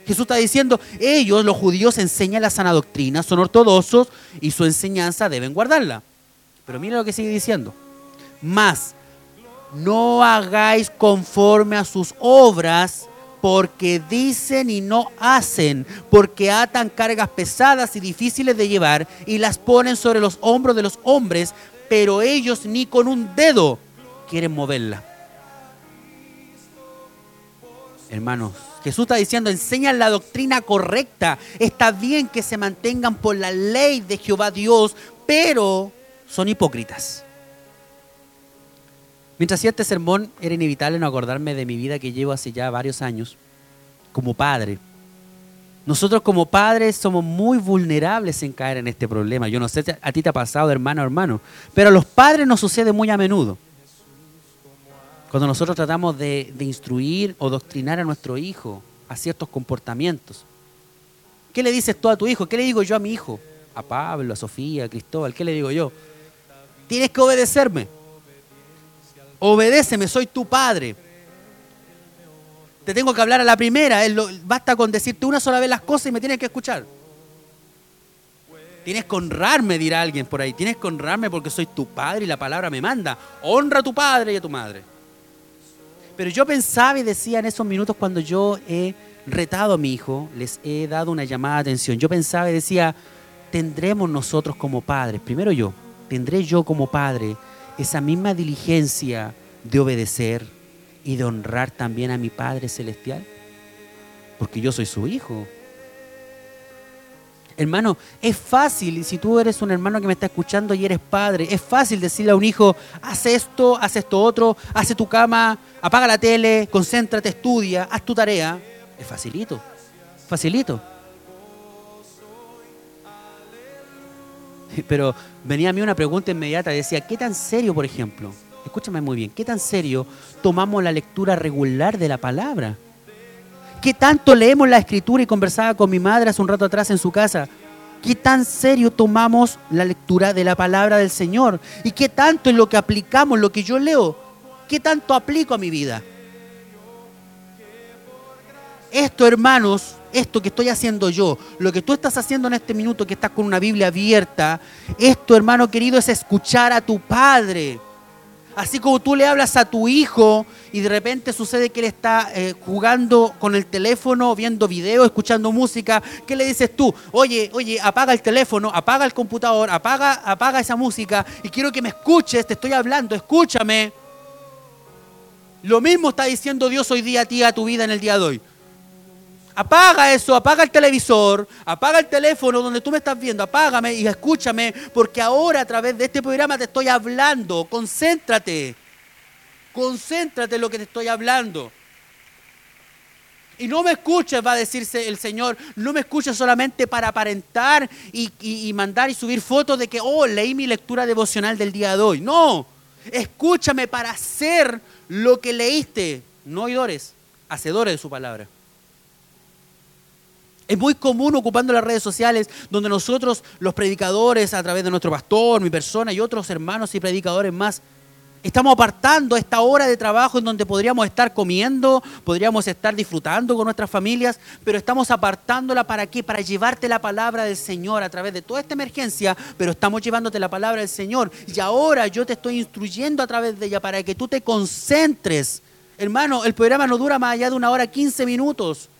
Jesús está diciendo, ellos, los judíos, enseñan la sana doctrina, son ortodoxos y su enseñanza deben guardarla. Pero mira lo que sigue diciendo. Más, no hagáis conforme a sus obras, porque dicen y no hacen, porque atan cargas pesadas y difíciles de llevar y las ponen sobre los hombros de los hombres, pero ellos ni con un dedo quieren moverla. Hermanos, Jesús está diciendo, enseñan la doctrina correcta. Está bien que se mantengan por la ley de Jehová Dios, pero son hipócritas. Mientras hacía este sermón, era inevitable no acordarme de mi vida que llevo hace ya varios años como padre. Nosotros como padres somos muy vulnerables en caer en este problema. Yo no sé si a ti te ha pasado, hermano hermano, pero a los padres nos sucede muy a menudo. Cuando nosotros tratamos de instruir o doctrinar a nuestro hijo a ciertos comportamientos. ¿Qué le dices tú a tu hijo? ¿Qué le digo yo a mi hijo? A Pablo, a Sofía, a Cristóbal, ¿qué le digo yo? Tienes que obedecerme. Obedéceme, soy tu padre. Te tengo que hablar a la primera. basta con decirte una sola vez las cosas y me tienes que escuchar. Tienes que honrarme, dirá alguien por ahí. Tienes que honrarme porque soy tu padre y la palabra me manda. Honra a tu padre y a tu madre. Pero yo pensaba y decía en esos minutos cuando yo he retado a mi hijo, les he dado una llamada de atención. Yo pensaba y decía, tendremos nosotros como padres, primero yo, tendré yo como padre esa misma diligencia de obedecer y de honrar también a mi Padre Celestial, porque yo soy su hijo. Hermano, es fácil, si tú eres un hermano que me está escuchando y eres padre, es fácil decirle a un hijo, haz esto, haz esto otro, hace tu cama, apaga la tele, concéntrate, estudia, haz tu tarea. Es facilito, facilito. *laughs* Pero venía a mí una pregunta inmediata, decía, ¿qué tan serio, por ejemplo? Escúchame muy bien, ¿qué tan serio tomamos la lectura regular de la palabra? ¿Qué tanto leemos la escritura y conversaba con mi madre hace un rato atrás en su casa? ¿Qué tan serio tomamos la lectura de la palabra del Señor? ¿Y qué tanto es lo que aplicamos, lo que yo leo? ¿Qué tanto aplico a mi vida? Esto, hermanos, esto que estoy haciendo yo, lo que tú estás haciendo en este minuto que estás con una Biblia abierta, esto, hermano querido, es escuchar a tu Padre. Así como tú le hablas a tu hijo y de repente sucede que él está eh, jugando con el teléfono, viendo video, escuchando música, ¿qué le dices tú? Oye, oye, apaga el teléfono, apaga el computador, apaga, apaga esa música y quiero que me escuches, te estoy hablando, escúchame. Lo mismo está diciendo Dios hoy día a ti, a tu vida en el día de hoy. Apaga eso, apaga el televisor, apaga el teléfono donde tú me estás viendo, apágame y escúchame, porque ahora a través de este programa te estoy hablando. Concéntrate, concéntrate en lo que te estoy hablando. Y no me escuches, va a decirse el Señor, no me escuches solamente para aparentar y, y- mandar y subir fotos de que, oh, leí mi lectura devocional del día de hoy. No, escúchame para hacer lo que leíste, no oidores, hacedores de su palabra. Es muy común ocupando las redes sociales donde nosotros, los predicadores, a través de nuestro pastor, mi persona y otros hermanos y predicadores más, estamos apartando esta hora de trabajo en donde podríamos estar comiendo, podríamos estar disfrutando con nuestras familias, pero estamos apartándola para qué? Para llevarte la palabra del Señor a través de toda esta emergencia, pero estamos llevándote la palabra del Señor. Y ahora yo te estoy instruyendo a través de ella para que tú te concentres. Hermano, el programa no dura más allá de una hora 15 minutos.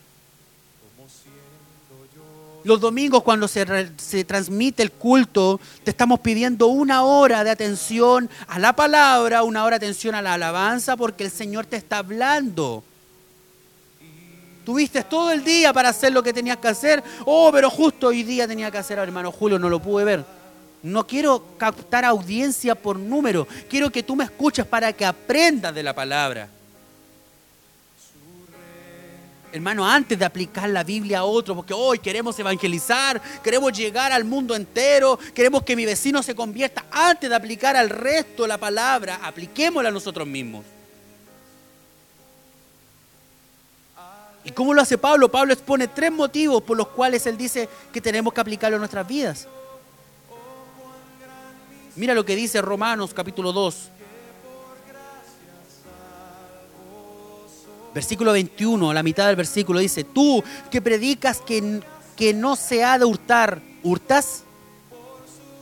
Los domingos cuando se, se, transmite el culto, te estamos pidiendo una hora de atención a la palabra, una hora de atención a la alabanza, porque el Señor te está hablando. Tuviste todo el día para hacer lo que tenías que hacer. Oh, pero justo hoy día tenía que hacer, hermano Julio, no lo pude ver. No quiero captar audiencia por número. Quiero que tú me escuches para que aprendas de la palabra. Hermano, antes de aplicar la Biblia a otro, porque hoy queremos evangelizar, queremos llegar al mundo entero, queremos que mi vecino se convierta, antes de aplicar al resto la palabra, apliquémosla a nosotros mismos. ¿Y cómo lo hace Pablo? Pablo expone tres motivos por los cuales él dice que tenemos que aplicarlo a nuestras vidas. Mira lo que dice Romanos capítulo 2, Versículo 21, la mitad del versículo dice, tú que predicas que, que no se ha de hurtar, ¿hurtas?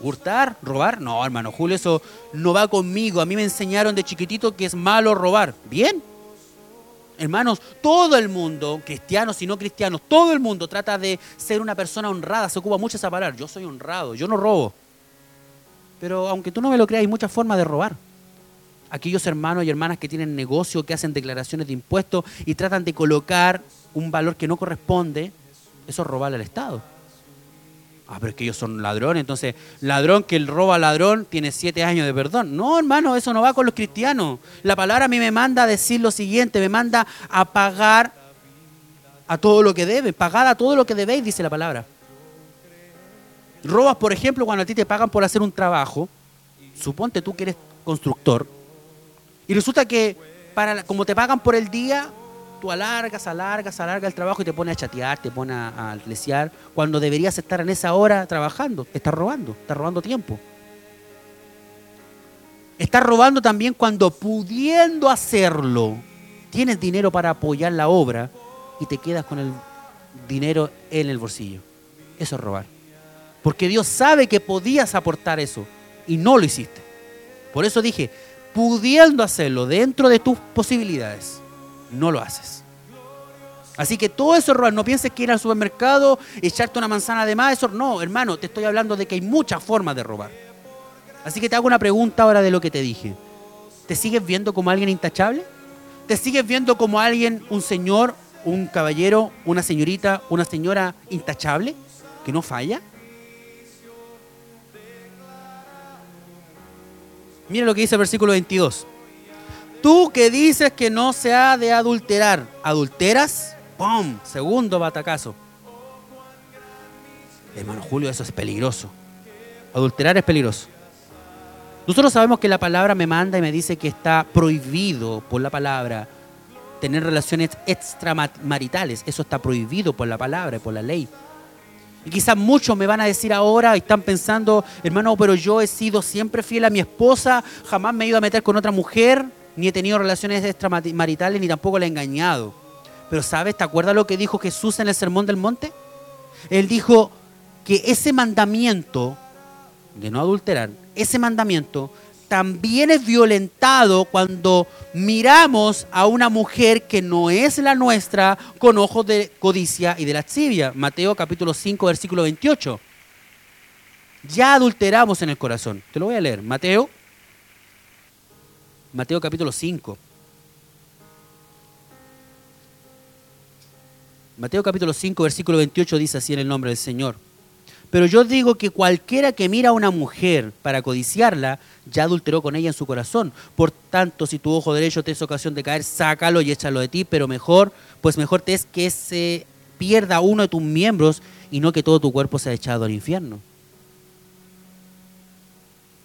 ¿Hurtar? ¿Robar? No, hermano Julio, eso no va conmigo. A mí me enseñaron de chiquitito que es malo robar. Bien. Hermanos, todo el mundo, cristianos y no cristianos, todo el mundo trata de ser una persona honrada. Se ocupa mucho esa palabra. Yo soy honrado, yo no robo. Pero aunque tú no me lo creas, hay muchas formas de robar aquellos hermanos y hermanas que tienen negocio, que hacen declaraciones de impuestos y tratan de colocar un valor que no corresponde, eso es robarle al Estado. Ah, pero es que ellos son ladrones, entonces ladrón que el roba ladrón tiene siete años de perdón. No, hermano, eso no va con los cristianos. La palabra a mí me manda a decir lo siguiente, me manda a pagar a todo lo que debe, pagar a todo lo que debéis, dice la palabra. Robas, por ejemplo, cuando a ti te pagan por hacer un trabajo, suponte tú que eres constructor, y resulta que, para, como te pagan por el día, tú alargas, alargas, alargas el trabajo y te pones a chatear, te pones a, a cuando deberías estar en esa hora trabajando. Estás robando, estás robando tiempo. Estás robando también cuando pudiendo hacerlo, tienes dinero para apoyar la obra y te quedas con el dinero en el bolsillo. Eso es robar. Porque Dios sabe que podías aportar eso y no lo hiciste. Por eso dije, pudiendo hacerlo dentro de tus posibilidades, no lo haces. Así que todo eso es robar. No pienses que ir al supermercado, echarte una manzana de más, eso no, hermano, te estoy hablando de que hay muchas formas de robar. Así que te hago una pregunta ahora de lo que te dije. ¿Te sigues viendo como alguien intachable? ¿Te sigues viendo como alguien, un señor, un caballero, una señorita, una señora intachable, que no falla? Mira lo que dice el versículo 22. Tú que dices que no se ha de adulterar, ¿adulteras? ¡Pum! Segundo batacazo. Hermano Julio, eso es peligroso. Adulterar es peligroso. Nosotros sabemos que la palabra me manda y me dice que está prohibido por la palabra tener relaciones extramaritales. Eso está prohibido por la palabra, por la ley. Y quizás muchos me van a decir ahora y están pensando, hermano, pero yo he sido siempre fiel a mi esposa, jamás me he ido a meter con otra mujer, ni he tenido relaciones extramaritales, ni tampoco la he engañado. Pero ¿sabes? ¿Te acuerdas lo que dijo Jesús en el Sermón del Monte? Él dijo que ese mandamiento de no adulterar, ese mandamiento también es violentado cuando miramos a una mujer que no es la nuestra con ojos de codicia y de lascivia. Mateo capítulo 5, versículo 28. Ya adulteramos en el corazón. Te lo voy a leer. Mateo, Mateo capítulo 5. Mateo capítulo 5, versículo 28 dice así en el nombre del Señor. Pero yo digo que cualquiera que mira a una mujer para codiciarla, ya adulteró con ella en su corazón. Por tanto, si tu ojo derecho te es ocasión de caer, sácalo y échalo de ti, pero mejor, pues mejor te es que se pierda uno de tus miembros y no que todo tu cuerpo sea echado al infierno.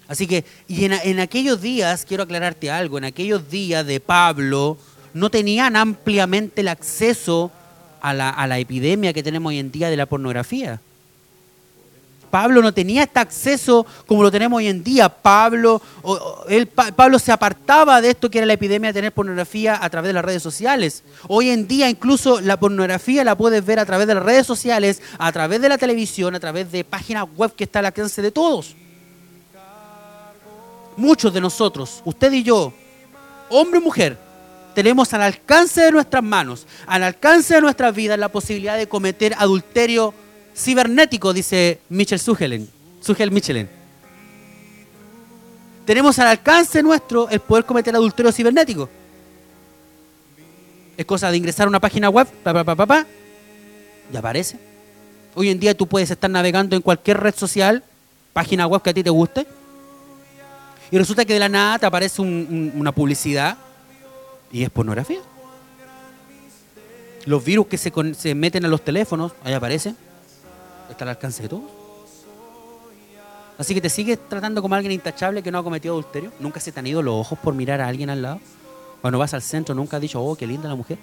Así que, y en, aquellos días, quiero aclararte algo, en aquellos días de Pablo, no tenían ampliamente el acceso a la epidemia que tenemos hoy en día de la pornografía. Pablo no tenía este acceso como lo tenemos hoy en día. Pablo, él- Pa- Pablo se apartaba de esto que era la epidemia de tener pornografía a través de las redes sociales. Hoy en día incluso la pornografía la puedes ver a través de las redes sociales, a través de la televisión, a través de páginas web que está al alcance de todos. Muchos de nosotros, usted y yo, hombre o mujer, tenemos al alcance de nuestras manos, al alcance de nuestras vidas, la posibilidad de cometer adulterio cibernético, dice Michel Sugelen, Sugel Michelin. Tenemos al alcance nuestro el poder cometer adulterio cibernético. Es cosa de ingresar a una página web, pa, pa, y aparece. Hoy en día tú puedes estar navegando en cualquier red social, página web que a ti te guste, y resulta que de la nada te aparece un- un- una publicidad y es pornografía. Los virus que se, se meten a los teléfonos, ahí aparecen. Está al alcance de todos. Así que te sigues tratando como alguien intachable que no ha cometido adulterio. Nunca se te han ido los ojos por mirar a alguien al lado. Cuando vas al centro nunca has dicho, oh, qué linda la mujer.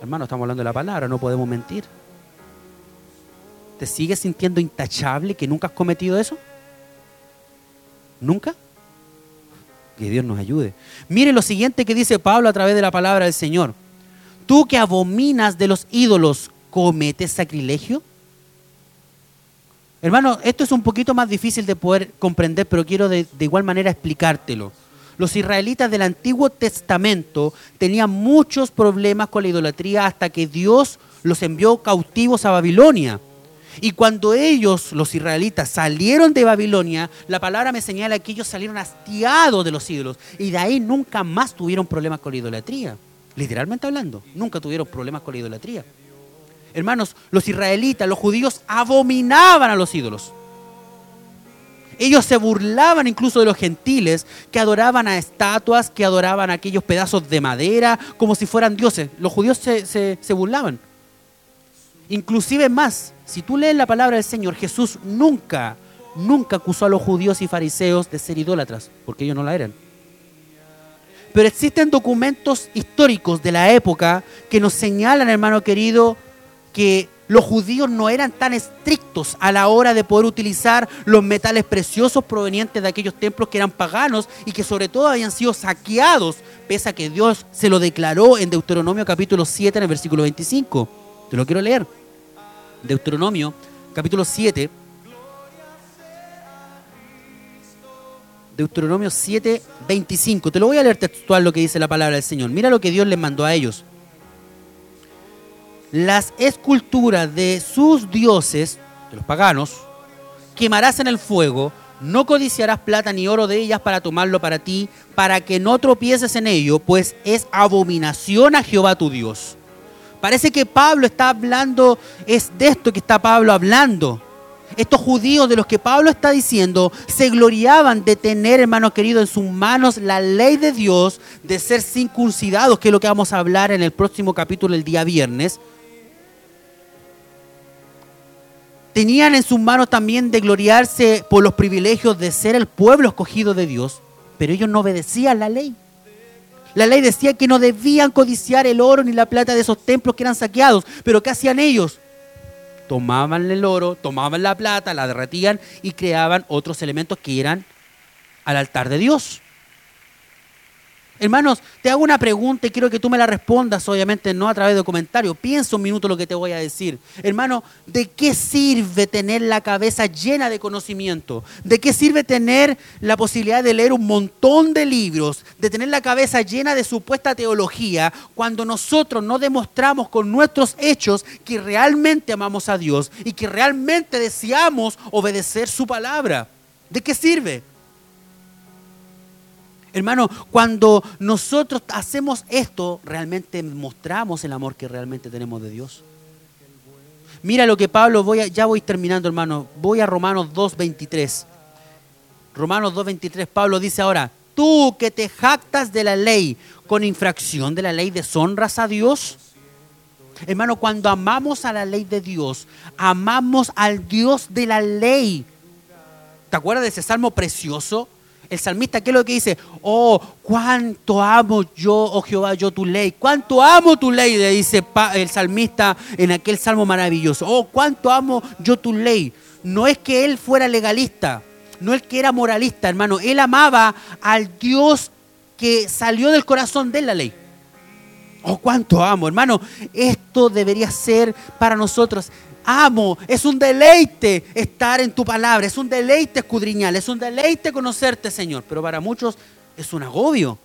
Hermano, estamos hablando de la palabra, no podemos mentir. ¿Te sigues sintiendo intachable que nunca has cometido eso? ¿Nunca? Que Dios nos ayude. Mire lo siguiente que dice Pablo a través de la palabra del Señor. Tú que abominas de los ídolos, ¿cometes sacrilegio? Hermano, esto es un poquito más difícil de poder comprender, pero quiero de, igual manera explicártelo. Los israelitas del Antiguo Testamento tenían muchos problemas con la idolatría hasta que Dios los envió cautivos a Babilonia. Y cuando ellos, los israelitas, salieron de Babilonia, la palabra me señala que ellos salieron hastiados de los ídolos. Y de ahí nunca más tuvieron problemas con la idolatría. Literalmente hablando, nunca tuvieron problemas con la idolatría. Hermanos, los israelitas, los judíos abominaban a los ídolos. Ellos se burlaban incluso de los gentiles que adoraban a estatuas, que adoraban a aquellos pedazos de madera como si fueran dioses. Los judíos se, se- se burlaban. Inclusive más, si tú lees la palabra del Señor, Jesús nunca, nunca acusó a los judíos y fariseos de ser idólatras, porque ellos no la eran. Pero existen documentos históricos de la época que nos señalan, hermano querido, que los judíos no eran tan estrictos a la hora de poder utilizar los metales preciosos provenientes de aquellos templos que eran paganos y que sobre todo habían sido saqueados, pese a que Dios se lo declaró en Deuteronomio capítulo 7 en el versículo 25. Te lo quiero leer. Deuteronomio capítulo 7. Deuteronomio 7, 25. Te lo voy a leer textual lo que dice la palabra del Señor. Mira lo que Dios les mandó a ellos las esculturas de sus dioses, de los paganos, quemarás en el fuego, no codiciarás plata ni oro de ellas para tomarlo para ti, para que no tropieces en ello, pues es abominación a Jehová tu Dios. Parece que Pablo está hablando, es de esto que está Pablo hablando. Estos judíos de los que Pablo está diciendo se gloriaban de tener, hermano querido, en sus manos la ley de Dios, de ser circuncidados, que es lo que vamos a hablar en el próximo capítulo el día viernes. Tenían en sus manos también de gloriarse por los privilegios de ser el pueblo escogido de Dios, pero ellos no obedecían la ley. La ley decía que no debían codiciar el oro ni la plata de esos templos que eran saqueados, pero ¿qué hacían ellos? Tomaban el oro, tomaban la plata, la derretían y creaban otros elementos que eran al altar de Dios. Hermanos, te hago una pregunta y quiero que tú me la respondas, obviamente no a través de comentarios. Piensa un minuto lo que te voy a decir. Hermano, ¿de qué sirve tener la cabeza llena de conocimiento? ¿De qué sirve tener la posibilidad de leer un montón de libros, de tener la cabeza llena de supuesta teología, cuando nosotros no demostramos con nuestros hechos que realmente amamos a Dios y que realmente deseamos obedecer su palabra? ¿De qué sirve? Hermano, cuando nosotros hacemos esto, realmente mostramos el amor que realmente tenemos de Dios. Mira lo que Pablo, voy a- ya voy terminando, hermano. Voy a Romanos 2.23. Romanos 2.23, Pablo dice ahora, tú que te jactas de la ley, con infracción de la ley deshonras a Dios. Hermano, cuando amamos a la ley de Dios, amamos al Dios de la ley. ¿Te acuerdas de ese salmo precioso? El salmista, ¿qué es lo que dice? Oh, cuánto amo yo, oh Jehová, yo tu ley. Cuánto amo tu ley, le dice el salmista en aquel salmo maravilloso. Oh, cuánto amo yo tu ley. No es que él fuera legalista, no es que era moralista, hermano. Él amaba al Dios que salió del corazón de la ley. Oh, cuánto amo, hermano. Esto debería ser para nosotros. Amo, es un deleite estar en tu palabra, es un deleite escudriñar, es un deleite conocerte, Señor. Pero para muchos es un agobio.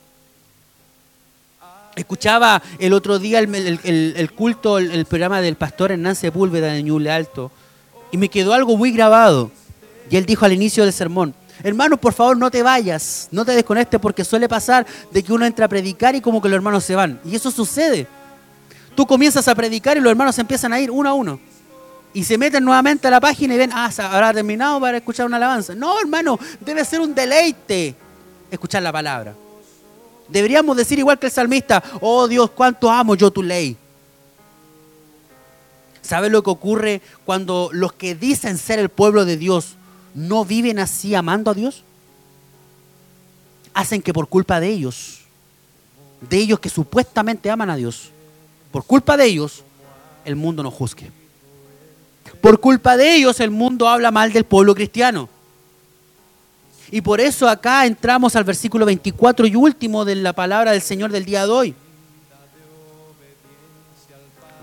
Escuchaba el otro día el, culto, el, programa del pastor Hernán Sepúlveda de Ñuble Alto, y me quedó algo muy grabado. Y él dijo al inicio del sermón, hermano, por favor no te vayas, no te desconectes, porque suele pasar de que uno entra a predicar y como que los hermanos se van. Y eso sucede. Tú comienzas a predicar y los hermanos empiezan a ir uno a uno. Y se meten nuevamente a la página y ven, ah, habrá terminado para escuchar una alabanza. No, hermano, debe ser un deleite escuchar la palabra. Deberíamos decir igual que el salmista, oh Dios, cuánto amo yo tu ley. ¿Sabes lo que ocurre cuando los que dicen ser el pueblo de Dios no viven así amando a Dios? Hacen que por culpa de ellos, de ellos que supuestamente aman a Dios, por culpa de ellos, el mundo nos juzgue. Por culpa de ellos el mundo habla mal del pueblo cristiano. Y por eso acá entramos al versículo 24 y último de la palabra del Señor del día de hoy.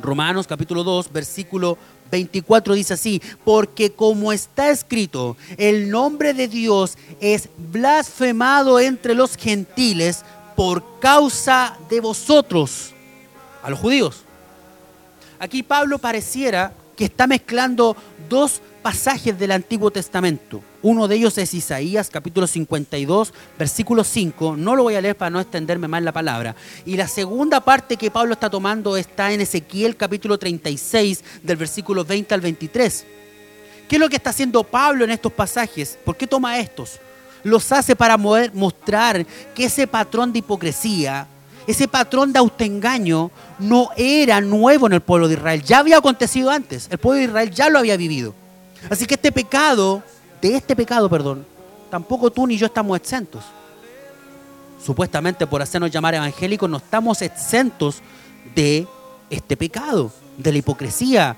Romanos capítulo 2, versículo 24 dice así, porque como está escrito, el nombre de Dios es blasfemado entre los gentiles por causa de vosotros, a los judíos. Aquí Pablo pareciera que está mezclando dos pasajes del Antiguo Testamento. Uno de ellos es Isaías capítulo 52, versículo 5. No lo voy a leer para no extenderme más la palabra. Y la segunda parte que Pablo está tomando está en Ezequiel capítulo 36, del versículo 20 al 23. ¿Qué es lo que está haciendo Pablo en estos pasajes? ¿Por qué toma estos? Los hace para mostrar que ese patrón de hipocresía, ese patrón de autoengaño, no era nuevo en el pueblo de Israel. Ya había acontecido antes. El pueblo de Israel ya lo había vivido. Así que este pecado, de este pecado, perdón, tampoco tú ni yo estamos exentos. Supuestamente por hacernos llamar evangélicos no estamos exentos de este pecado, de la hipocresía,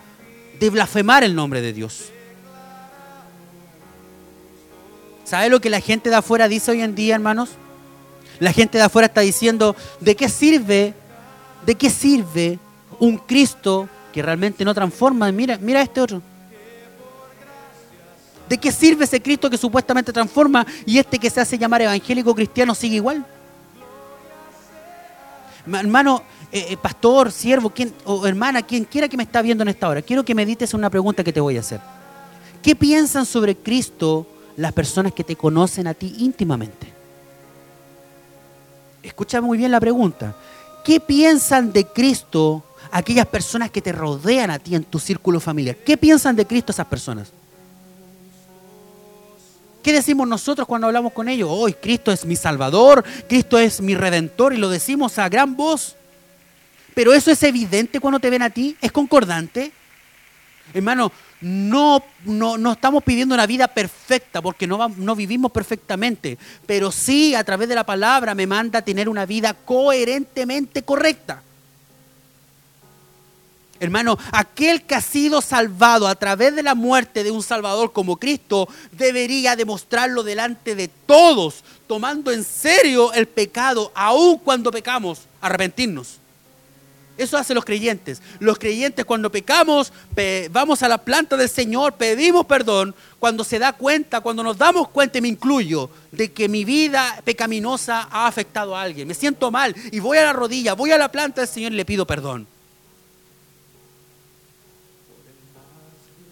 de blasfemar el nombre de Dios. ¿Sabe lo que la gente de afuera dice hoy en día, hermanos? La gente de afuera está diciendo, ¿de qué sirve? ¿De qué sirve un Cristo que realmente no transforma? Mira, mira este otro. ¿De qué sirve ese Cristo que supuestamente transforma y este que se hace llamar evangélico cristiano sigue igual? Ma- Hermano, eh, eh, pastor, siervo, quien, o hermana, quien quiera que me está viendo en esta hora, quiero que medites en una pregunta que te voy a hacer. ¿Qué piensan sobre Cristo las personas que te conocen a ti íntimamente? Escucha muy bien la pregunta. ¿Qué piensan de Cristo aquellas personas que te rodean a ti en tu círculo familiar? ¿Qué piensan de Cristo esas personas? ¿Qué decimos nosotros cuando hablamos con ellos? Hoy Cristo es mi Salvador, Cristo es mi Redentor y lo decimos a gran voz. Pero eso es evidente cuando te ven a ti, es concordante. Hermano, no, no, no estamos pidiendo una vida perfecta porque no, no vivimos perfectamente, pero sí a través de la palabra me manda a tener una vida coherentemente correcta. Hermano, aquel que ha sido salvado a través de la muerte de un Salvador como Cristo debería demostrarlo delante de todos, tomando en serio el pecado, aun cuando pecamos, arrepentirnos. Eso hacen los creyentes. Los creyentes cuando pecamos, pe- vamos a la planta del Señor, pedimos perdón. Cuando se da cuenta, cuando nos damos cuenta, y me incluyo, de que mi vida pecaminosa ha afectado a alguien. Me siento mal y voy a la rodilla, voy a la planta del Señor y le pido perdón.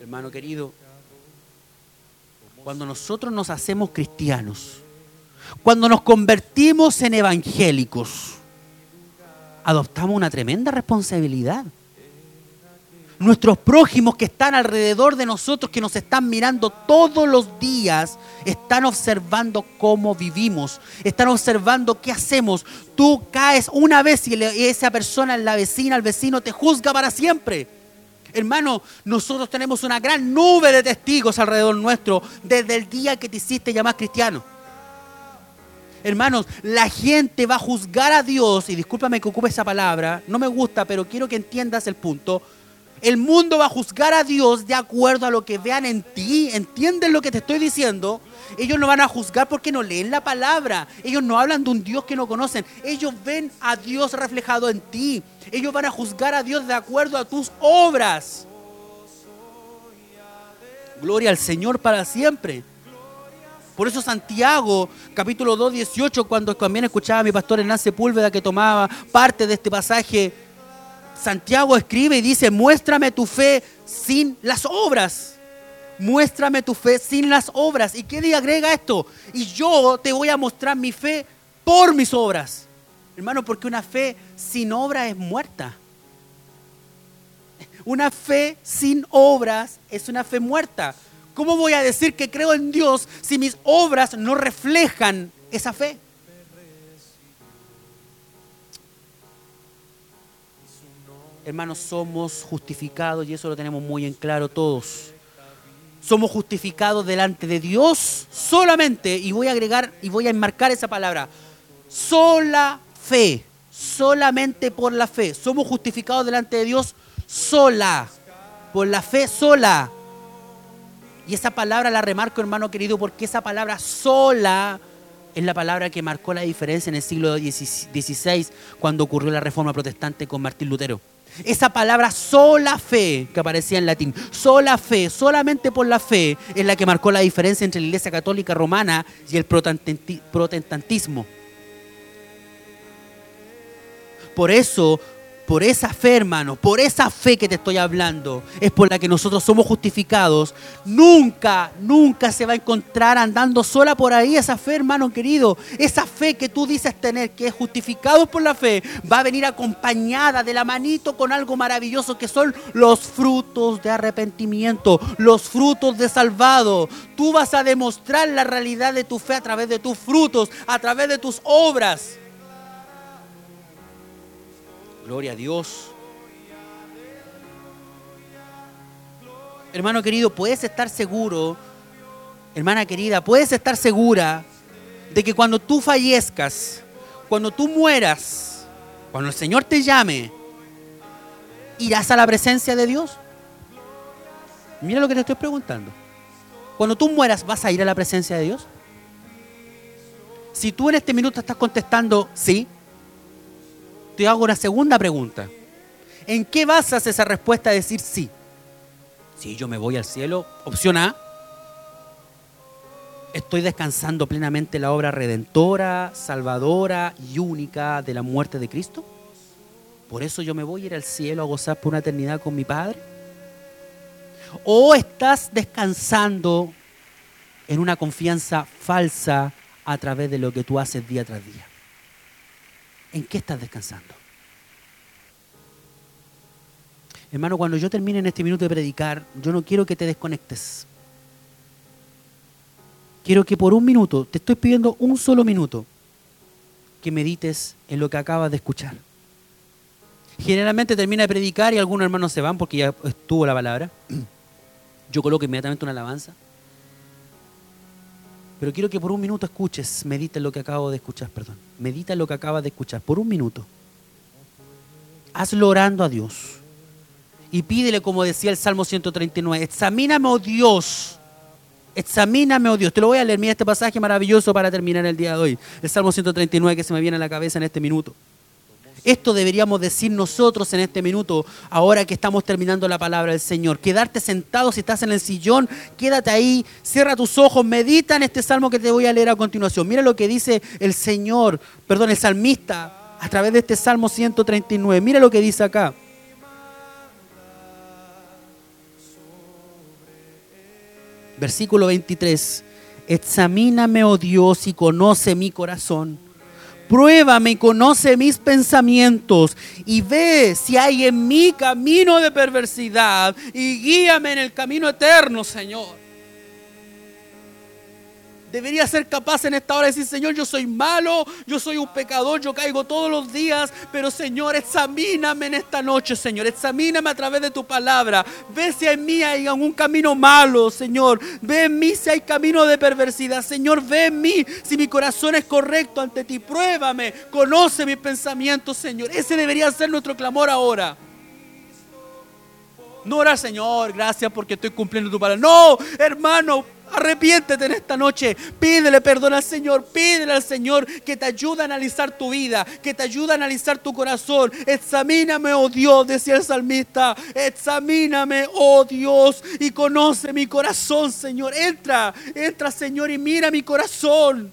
Hermano querido, cuando nosotros nos hacemos cristianos, cuando nos convertimos en evangélicos, adoptamos una tremenda responsabilidad. Nuestros prójimos que están alrededor de nosotros, que nos están mirando todos los días, están observando cómo vivimos, están observando qué hacemos. Tú caes una vez y esa persona, la vecina, el vecino, te juzga para siempre. Hermano, nosotros tenemos una gran nube de testigos alrededor nuestro desde el día que te hiciste llamar cristiano. Hermanos, la gente va a juzgar a Dios, y discúlpame que ocupe esa palabra, no me gusta, pero quiero que entiendas el punto. El mundo va a juzgar a Dios de acuerdo a lo que vean en ti. ¿Entienden lo que te estoy diciendo? Ellos no van a juzgar porque no leen la palabra. Ellos no hablan de un Dios que no conocen. Ellos ven a Dios reflejado en ti. Ellos van a juzgar a Dios de acuerdo a tus obras. Gloria al Señor para siempre. Por eso Santiago, capítulo 2, 18, cuando también escuchaba a mi pastor Hernán Sepúlveda que tomaba parte de este pasaje, Santiago escribe y dice, muéstrame tu fe sin las obras. Muéstrame tu fe sin las obras. ¿Y qué día agrega esto? Y yo te voy a mostrar mi fe por mis obras. Hermano, porque una fe sin obra es muerta. Una fe sin obras es una fe muerta. ¿Cómo voy a decir que creo en Dios si mis obras no reflejan esa fe? Hermanos, somos justificados y eso lo tenemos muy en claro todos. Somos justificados delante de Dios solamente, y voy a agregar y voy a enmarcar esa palabra, sola fe, solamente por la fe. Somos justificados delante de Dios sola, por la fe sola. Y esa palabra la remarco, hermano querido, porque esa palabra sola es la palabra que marcó la diferencia en el siglo XVI, cuando ocurrió la reforma protestante con Martín Lutero. Esa palabra sola fe que aparecía en latín, sola fe, solamente por la fe, es la que marcó la diferencia entre la Iglesia Católica Romana y el protestantismo. Por eso por esa fe, hermano, por esa fe que te estoy hablando, es por la que nosotros somos justificados. Nunca, nunca se va a encontrar andando sola por ahí esa fe, hermano querido. Esa fe que tú dices tener, que es justificado por la fe, va a venir acompañada de la manito con algo maravilloso que son los frutos de arrepentimiento, los frutos de salvado. Tú vas a demostrar la realidad de tu fe a través de tus frutos, a través de tus obras. Gloria a Dios. Hermano querido, puedes estar seguro, hermana querida, puedes estar segura de que cuando tú fallezcas, cuando tú mueras, cuando el Señor te llame, irás a la presencia de Dios. Mira lo que te estoy preguntando. Cuando tú mueras, ¿vas a ir a la presencia de Dios? Si tú en este minuto estás contestando sí, te hago una segunda pregunta. ¿En qué basas esa respuesta de decir sí? Si yo me voy al cielo, opción A, estoy descansando plenamente la obra redentora, salvadora y única de la muerte de Cristo. Por eso yo me voy a ir al cielo a gozar por una eternidad con mi Padre. O estás descansando en una confianza falsa a través de lo que tú haces día tras día. ¿En qué estás descansando? Hermano, cuando yo termine en este minuto de predicar, yo no quiero que te desconectes. Quiero que por un minuto, te estoy pidiendo un solo minuto, que medites en lo que acabas de escuchar. Generalmente termina de predicar y algunos hermanos se van porque ya estuvo la palabra. Yo coloco inmediatamente una alabanza. Pero quiero que por un minuto escuches, medita lo que acabo de escuchar, perdón. Medita lo que acabas de escuchar, por un minuto. Hazlo orando a Dios. Y pídele, como decía el Salmo 139, examíname, oh Dios. Examíname, oh Dios. Te lo voy a leer. Mira este pasaje maravilloso para terminar el día de hoy. El Salmo 139 que se me viene a la cabeza en este minuto. Esto deberíamos decir nosotros en este minuto, ahora que estamos terminando la palabra del Señor. Quedarte sentado si estás en el sillón, quédate ahí, cierra tus ojos, medita en este salmo que te voy a leer a continuación. Mira lo que dice el Señor, perdón, el salmista a través de este salmo 139. Mira lo que dice acá. Versículo 23. Examíname, oh Dios, y conoce mi corazón Pruébame y conoce mis pensamientos y ve si hay en mí camino de perversidad y guíame en el camino eterno, Señor. Debería ser capaz en esta hora de decir, Señor, yo soy malo, yo soy un pecador, yo caigo todos los días, pero Señor, examíname en esta noche, Señor, examíname a través de tu palabra. Ve si en mí hay algún camino malo, Señor. Ve en mí si hay camino de perversidad, Señor, ve en mí si mi corazón es correcto ante ti. Pruébame, conoce mis pensamientos, Señor. Ese debería ser nuestro clamor ahora. No Señor, gracias porque estoy cumpliendo tu palabra. No, hermano, Arrepiéntete en esta noche. Pídele perdón al Señor. Pídele al Señor que te ayude a analizar tu vida, que te ayude a analizar tu corazón. Examíname, oh Dios, decía el salmista. Examíname, oh Dios, y conoce mi corazón, Señor. Entra, entra, Señor, y mira mi corazón.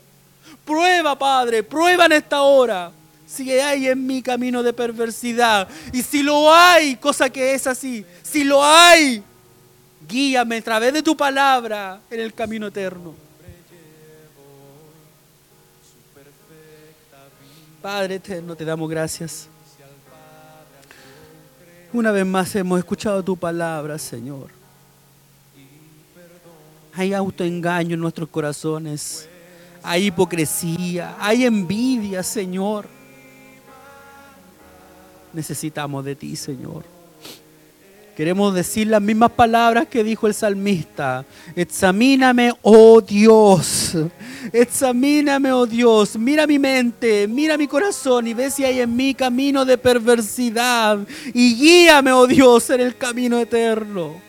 Prueba, Padre, prueba en esta hora si hay en mi camino de perversidad. Y si lo hay, cosa que es así, si lo hay, Guíame a través de tu palabra en el camino eterno. Padre eterno, te damos gracias. Una vez más hemos escuchado tu palabra, Señor. Hay autoengaño en nuestros corazones. Hay hipocresía. Hay envidia, Señor. Necesitamos de ti, Señor. Queremos decir las mismas palabras que dijo el salmista. Examíname, oh Dios. Examíname, oh Dios. Mira mi mente, mira mi corazón y ve si hay en mí camino de perversidad. Y guíame, oh Dios, en el camino eterno.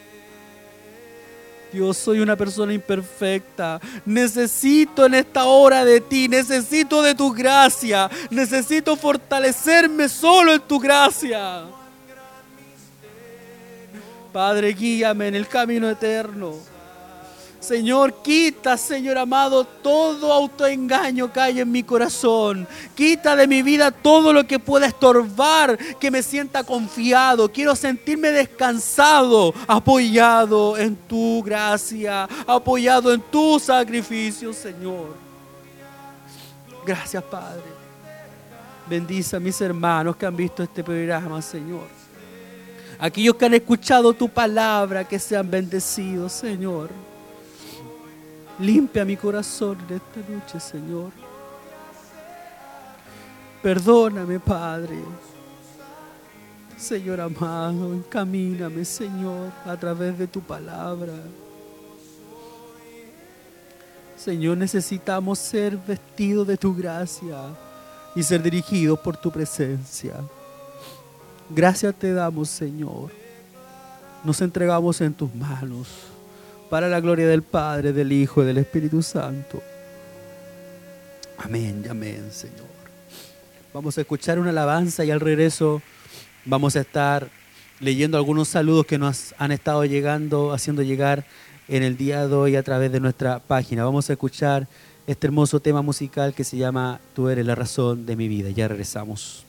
Dios, soy una persona imperfecta. Necesito en esta hora de ti. Necesito de tu gracia. Necesito fortalecerme solo en tu gracia. Padre, guíame en el camino eterno. Señor, quita, Señor amado, todo autoengaño que hay en mi corazón. Quita de mi vida todo lo que pueda estorbar, que me sienta confiado. Quiero sentirme descansado, apoyado en tu gracia, apoyado en tu sacrificio, Señor. Gracias, Padre. Bendice a mis hermanos que han visto este programa, Señor. Aquellos que han escuchado tu palabra, que sean bendecidos, Señor. Limpia mi corazón en esta noche, Señor. Perdóname, Padre. Señor amado, encamíname, Señor, a través de tu palabra. Señor, necesitamos ser vestidos de tu gracia y ser dirigidos por tu presencia. Gracias te damos, Señor. Nos entregamos en tus manos para la gloria del Padre, del Hijo y del Espíritu Santo. Amén amén, Señor. Vamos a escuchar una alabanza y al regreso vamos a estar leyendo algunos saludos que nos han estado llegando, haciendo llegar en el día de hoy a través de nuestra página. Vamos a escuchar este hermoso tema musical que se llama Tú eres la razón de mi vida. Ya regresamos.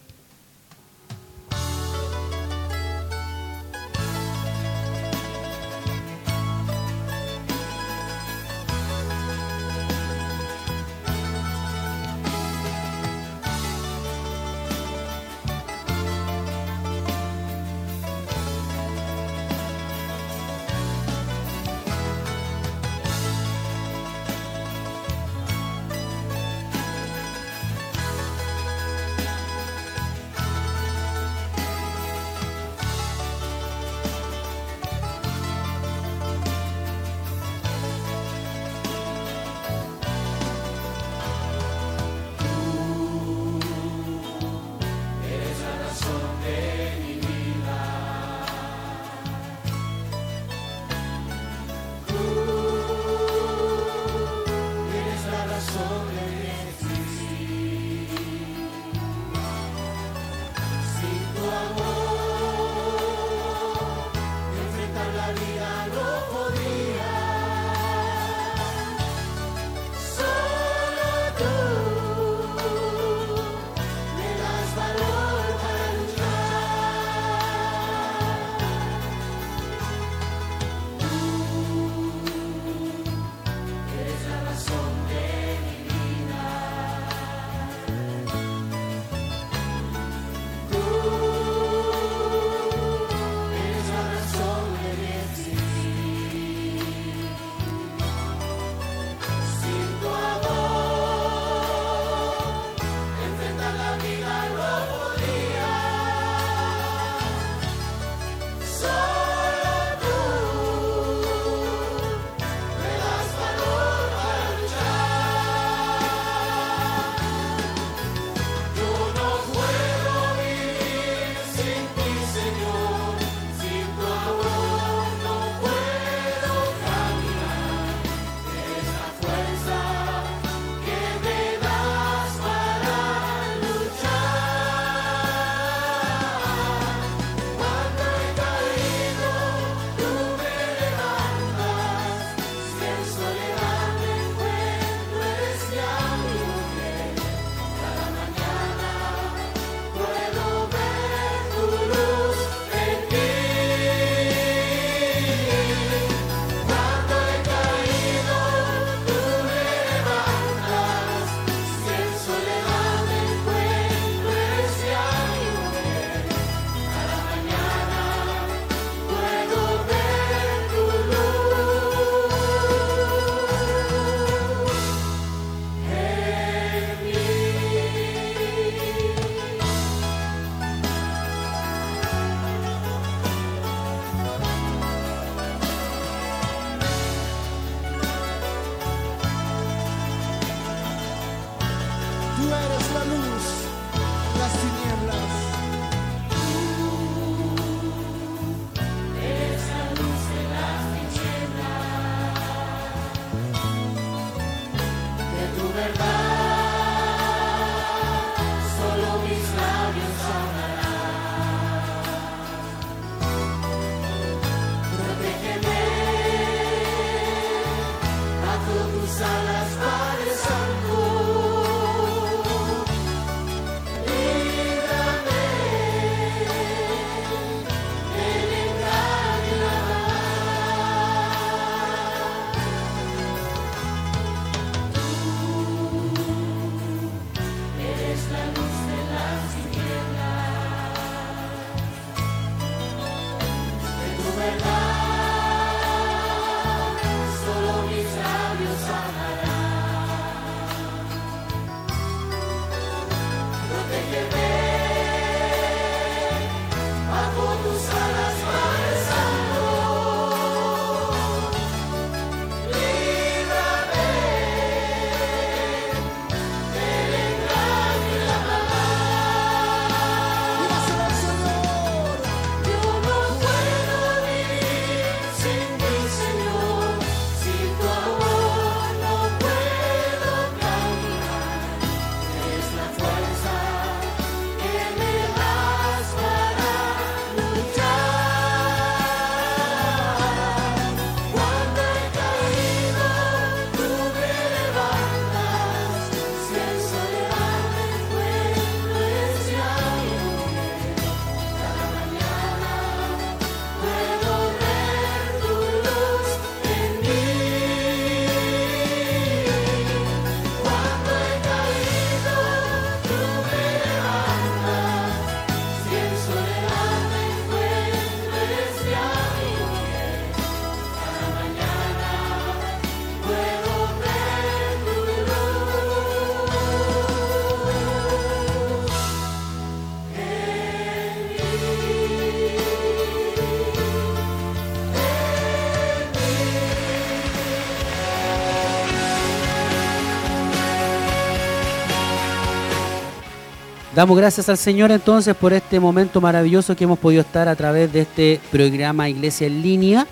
Damos gracias al Señor entonces por este momento maravilloso que hemos podido estar a través de este programa Iglesia en línea.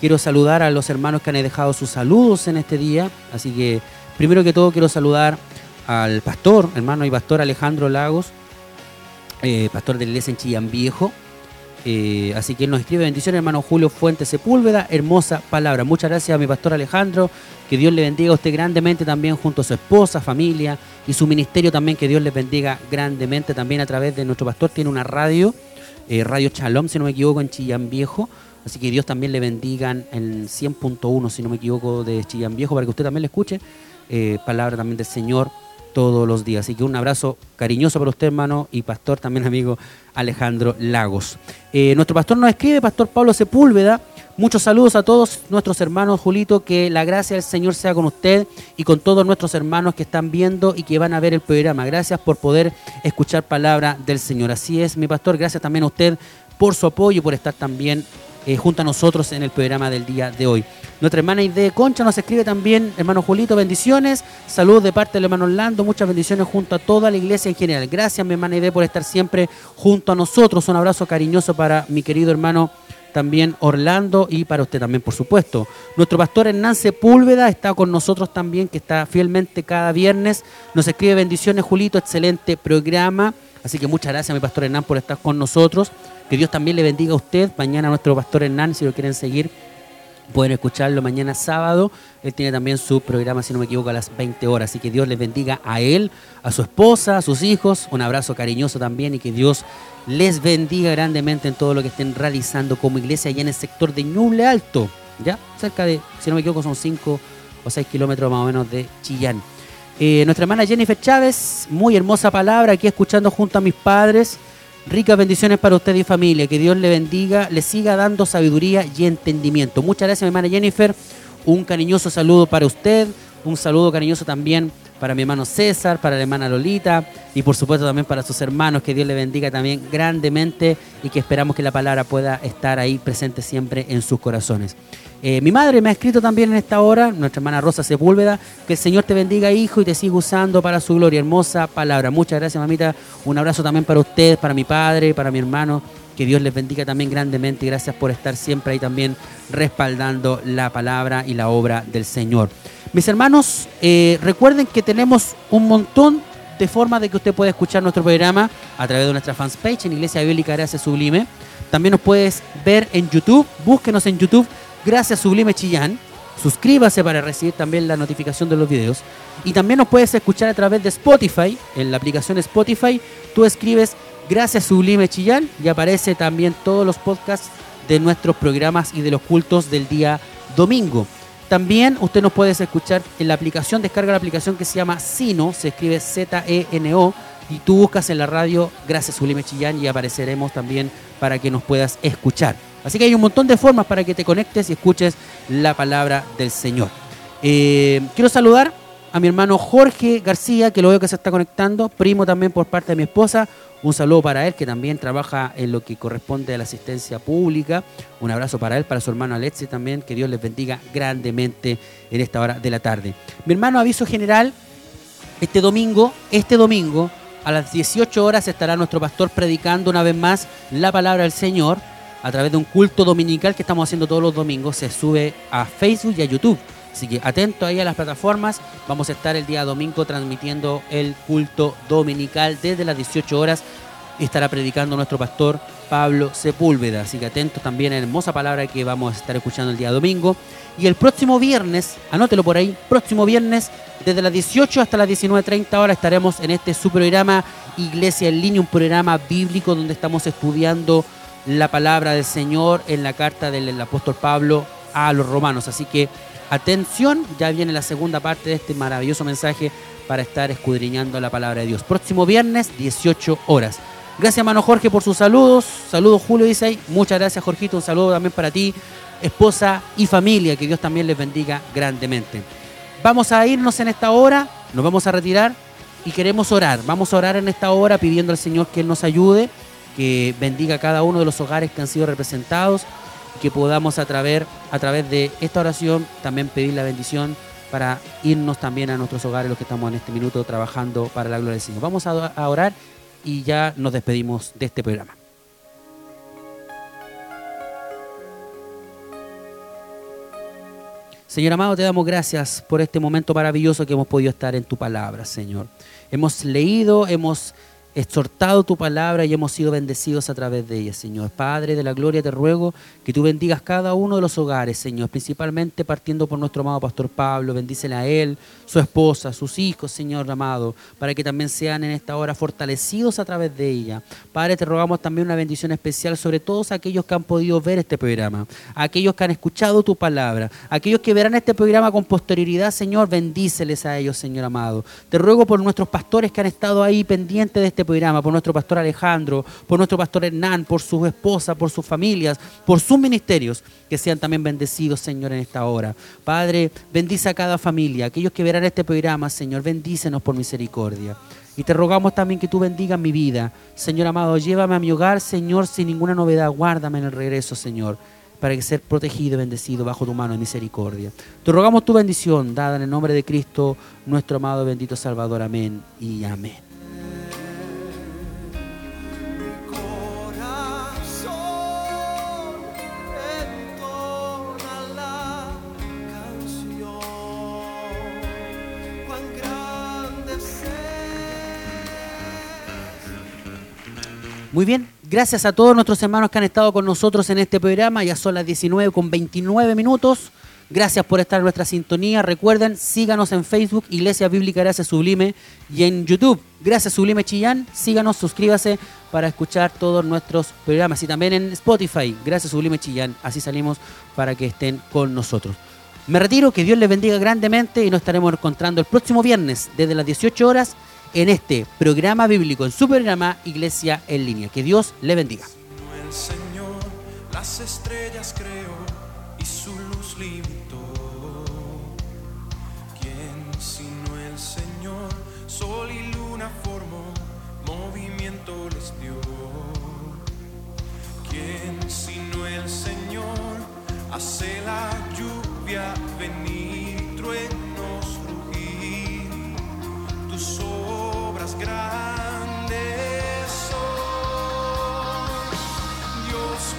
Quiero saludar a los hermanos que han dejado sus saludos en este día. Así que, primero que todo, quiero saludar al pastor, hermano y pastor Alejandro Lagos, eh, pastor de la iglesia en Chillán Viejo. Eh, así que él nos escribe bendiciones, hermano Julio Fuentes Sepúlveda, hermosa palabra. Muchas gracias a mi pastor Alejandro, que Dios le bendiga a usted grandemente también junto a su esposa, familia y su ministerio también, que Dios les bendiga grandemente también a través de nuestro pastor. Tiene una radio, eh, Radio Shalom, si no me equivoco, en Chillán Viejo. Así que Dios también le bendiga en 100.1, si no me equivoco, de Chillán Viejo, para que usted también le escuche. eh, palabra también del Señor todos los días. Así que un abrazo cariñoso para usted, hermano, y pastor también, amigo Alejandro Lagos. Eh, nuestro pastor nos escribe, pastor Pablo Sepúlveda. Muchos saludos a todos nuestros hermanos, Julito. Que la gracia del Señor sea con usted y con todos nuestros hermanos que están viendo y que van a ver el programa. Gracias por poder escuchar palabra del Señor. Así es, mi pastor. Gracias también a usted por su apoyo y por estar también eh, junto a nosotros en el programa del día de hoy. Nuestra hermana Ide Concha nos escribe también, hermano Julito, bendiciones. Saludos de parte del hermano Orlando, muchas bendiciones junto a toda la iglesia en general. Gracias, mi hermana Ide, por estar siempre junto a nosotros. Un abrazo cariñoso para mi querido hermano también Orlando y para usted también, por supuesto. Nuestro pastor Hernán Sepúlveda está con nosotros también, que está fielmente cada viernes. Nos escribe bendiciones, Julito, excelente programa. Así que muchas gracias, mi pastor Hernán, por estar con nosotros. Que Dios también le bendiga a usted. Mañana nuestro pastor Hernán, si lo quieren seguir, pueden escucharlo mañana sábado. Él tiene también su programa, si no me equivoco, a las 20 horas. Así que Dios les bendiga a él, a su esposa, a sus hijos. Un abrazo cariñoso también y que Dios les bendiga grandemente en todo lo que estén realizando como iglesia allá en el sector de Ñuble Alto. ¿Ya? Cerca de, si no me equivoco, son 5 o 6 kilómetros más o menos de Chillán. Eh, nuestra hermana Jennifer Chávez, muy hermosa palabra, aquí escuchando junto a mis padres. Ricas bendiciones para usted y familia. Que Dios le bendiga, le siga dando sabiduría y entendimiento. Muchas gracias, mi hermana Jennifer. Un cariñoso saludo para usted. Un saludo cariñoso también para mi hermano César, para la hermana Lolita y por supuesto también para sus hermanos. Que Dios le bendiga también grandemente y que esperamos que la palabra pueda estar ahí presente siempre en sus corazones. Eh, mi madre me ha escrito también en esta hora, nuestra hermana Rosa Sepúlveda, que el Señor te bendiga, hijo, y te siga usando para su gloria. Hermosa palabra. Muchas gracias, mamita. Un abrazo también para usted, para mi padre, para mi hermano. Que Dios les bendiga también grandemente y gracias por estar siempre ahí también respaldando la palabra y la obra del Señor. Mis hermanos, eh, recuerden que tenemos un montón de formas de que usted pueda escuchar nuestro programa a través de nuestra fanpage en Iglesia Bíblica Gracias Sublime. También nos puedes ver en YouTube, búsquenos en YouTube Gracias Sublime Chillán. Suscríbase para recibir también la notificación de los videos. Y también nos puedes escuchar a través de Spotify, en la aplicación Spotify. Tú escribes Gracias Sublime Chillán y aparece también todos los podcasts de nuestros programas y de los cultos del día domingo. También usted nos puede escuchar en la aplicación, descarga la aplicación que se llama Sino, se escribe Z-E-N-O, y tú buscas en la radio Gracias Sublime Chillán y apareceremos también para que nos puedas escuchar. Así que hay un montón de formas para que te conectes y escuches la palabra del Señor. Eh, quiero saludar a mi hermano Jorge García, que lo veo que se está conectando, primo también por parte de mi esposa. Un saludo para él, que también trabaja en lo que corresponde a la asistencia pública. Un abrazo para él, para su hermano Alexi también. Que Dios les bendiga grandemente en esta hora de la tarde. Mi hermano, aviso general, este domingo, este domingo, a las 18 horas estará nuestro pastor predicando una vez más la palabra del Señor a través de un culto dominical que estamos haciendo todos los domingos. Se sube a Facebook y a YouTube. Así que atento ahí a las plataformas. Vamos a estar el día domingo transmitiendo el culto dominical desde las 18 horas. Estará predicando nuestro pastor Pablo Sepúlveda. Así que atentos también a la hermosa palabra que vamos a estar escuchando el día domingo. Y el próximo viernes, anótelo por ahí, próximo viernes, desde las 18 hasta las 19.30 horas estaremos en este su programa Iglesia en línea, un programa bíblico donde estamos estudiando la palabra del Señor en la carta del apóstol Pablo a los romanos. Así que atención, ya viene la segunda parte de este maravilloso mensaje para estar escudriñando la palabra de Dios. Próximo viernes, 18 horas. Gracias, hermano Jorge, por sus saludos. Saludos, Julio, dice ahí. Muchas gracias, Jorgito. Un saludo también para ti, esposa y familia. Que Dios también les bendiga grandemente. Vamos a irnos en esta hora, nos vamos a retirar y queremos orar. Vamos a orar en esta hora pidiendo al Señor que nos ayude que bendiga a cada uno de los hogares que han sido representados que podamos a través, a través de esta oración también pedir la bendición para irnos también a nuestros hogares los que estamos en este minuto trabajando para la gloria del Señor. Vamos a, orar y ya nos despedimos de este programa. Señor amado, te damos gracias por este momento maravilloso que hemos podido estar en tu palabra, Señor. Hemos leído, hemos exhortado tu palabra y hemos sido bendecidos a través de ella, Señor. Padre de la gloria, te ruego que tú bendigas cada uno de los hogares, Señor, principalmente partiendo por nuestro amado pastor Pablo. Bendícele a él, su esposa, sus hijos, Señor amado, para que también sean en esta hora fortalecidos a través de ella. Padre, te rogamos también una bendición especial sobre todos aquellos que han podido ver este programa, aquellos que han escuchado tu palabra, aquellos que verán este programa con posterioridad, Señor, bendíceles a ellos, Señor amado. Te ruego por nuestros pastores que han estado ahí pendientes de este programa, por nuestro pastor Alejandro, por nuestro pastor Hernán, por sus esposas, por sus familias, por sus ministerios, que sean también bendecidos, Señor, en esta hora. Padre, bendice a cada familia, aquellos que verán este programa, Señor, bendícenos por misericordia. Y te rogamos también que tú bendigas mi vida. Señor amado, llévame a mi hogar, Señor, sin ninguna novedad. Guárdame en el regreso, Señor, para que ser protegido y bendecido bajo tu mano de misericordia. Te rogamos tu bendición, dada en el nombre de Cristo, nuestro amado bendito Salvador. Amén y amén. Muy bien, gracias a todos nuestros hermanos que han estado con nosotros en este programa. Ya son las 19 con 29 minutos. Gracias por estar en nuestra sintonía. Recuerden, síganos en Facebook, Iglesia Bíblica Gracias Sublime, y en YouTube, Gracias Sublime Chillán. Síganos, suscríbase para escuchar todos nuestros programas. Y también en Spotify, Gracias Sublime Chillán. Así salimos para que estén con nosotros. Me retiro, que Dios les bendiga grandemente y nos estaremos encontrando el próximo viernes desde las 18 horas en este programa bíblico, en su programa Iglesia en línea. Que Dios le bendiga. El Señor las estrellas creó y su luz limitó. ¿Quién sino el Señor sol y luna formó, movimiento les dio. ¿Quién sino el Señor hace la lluvia venir, trueno tus obras grandes son. Dios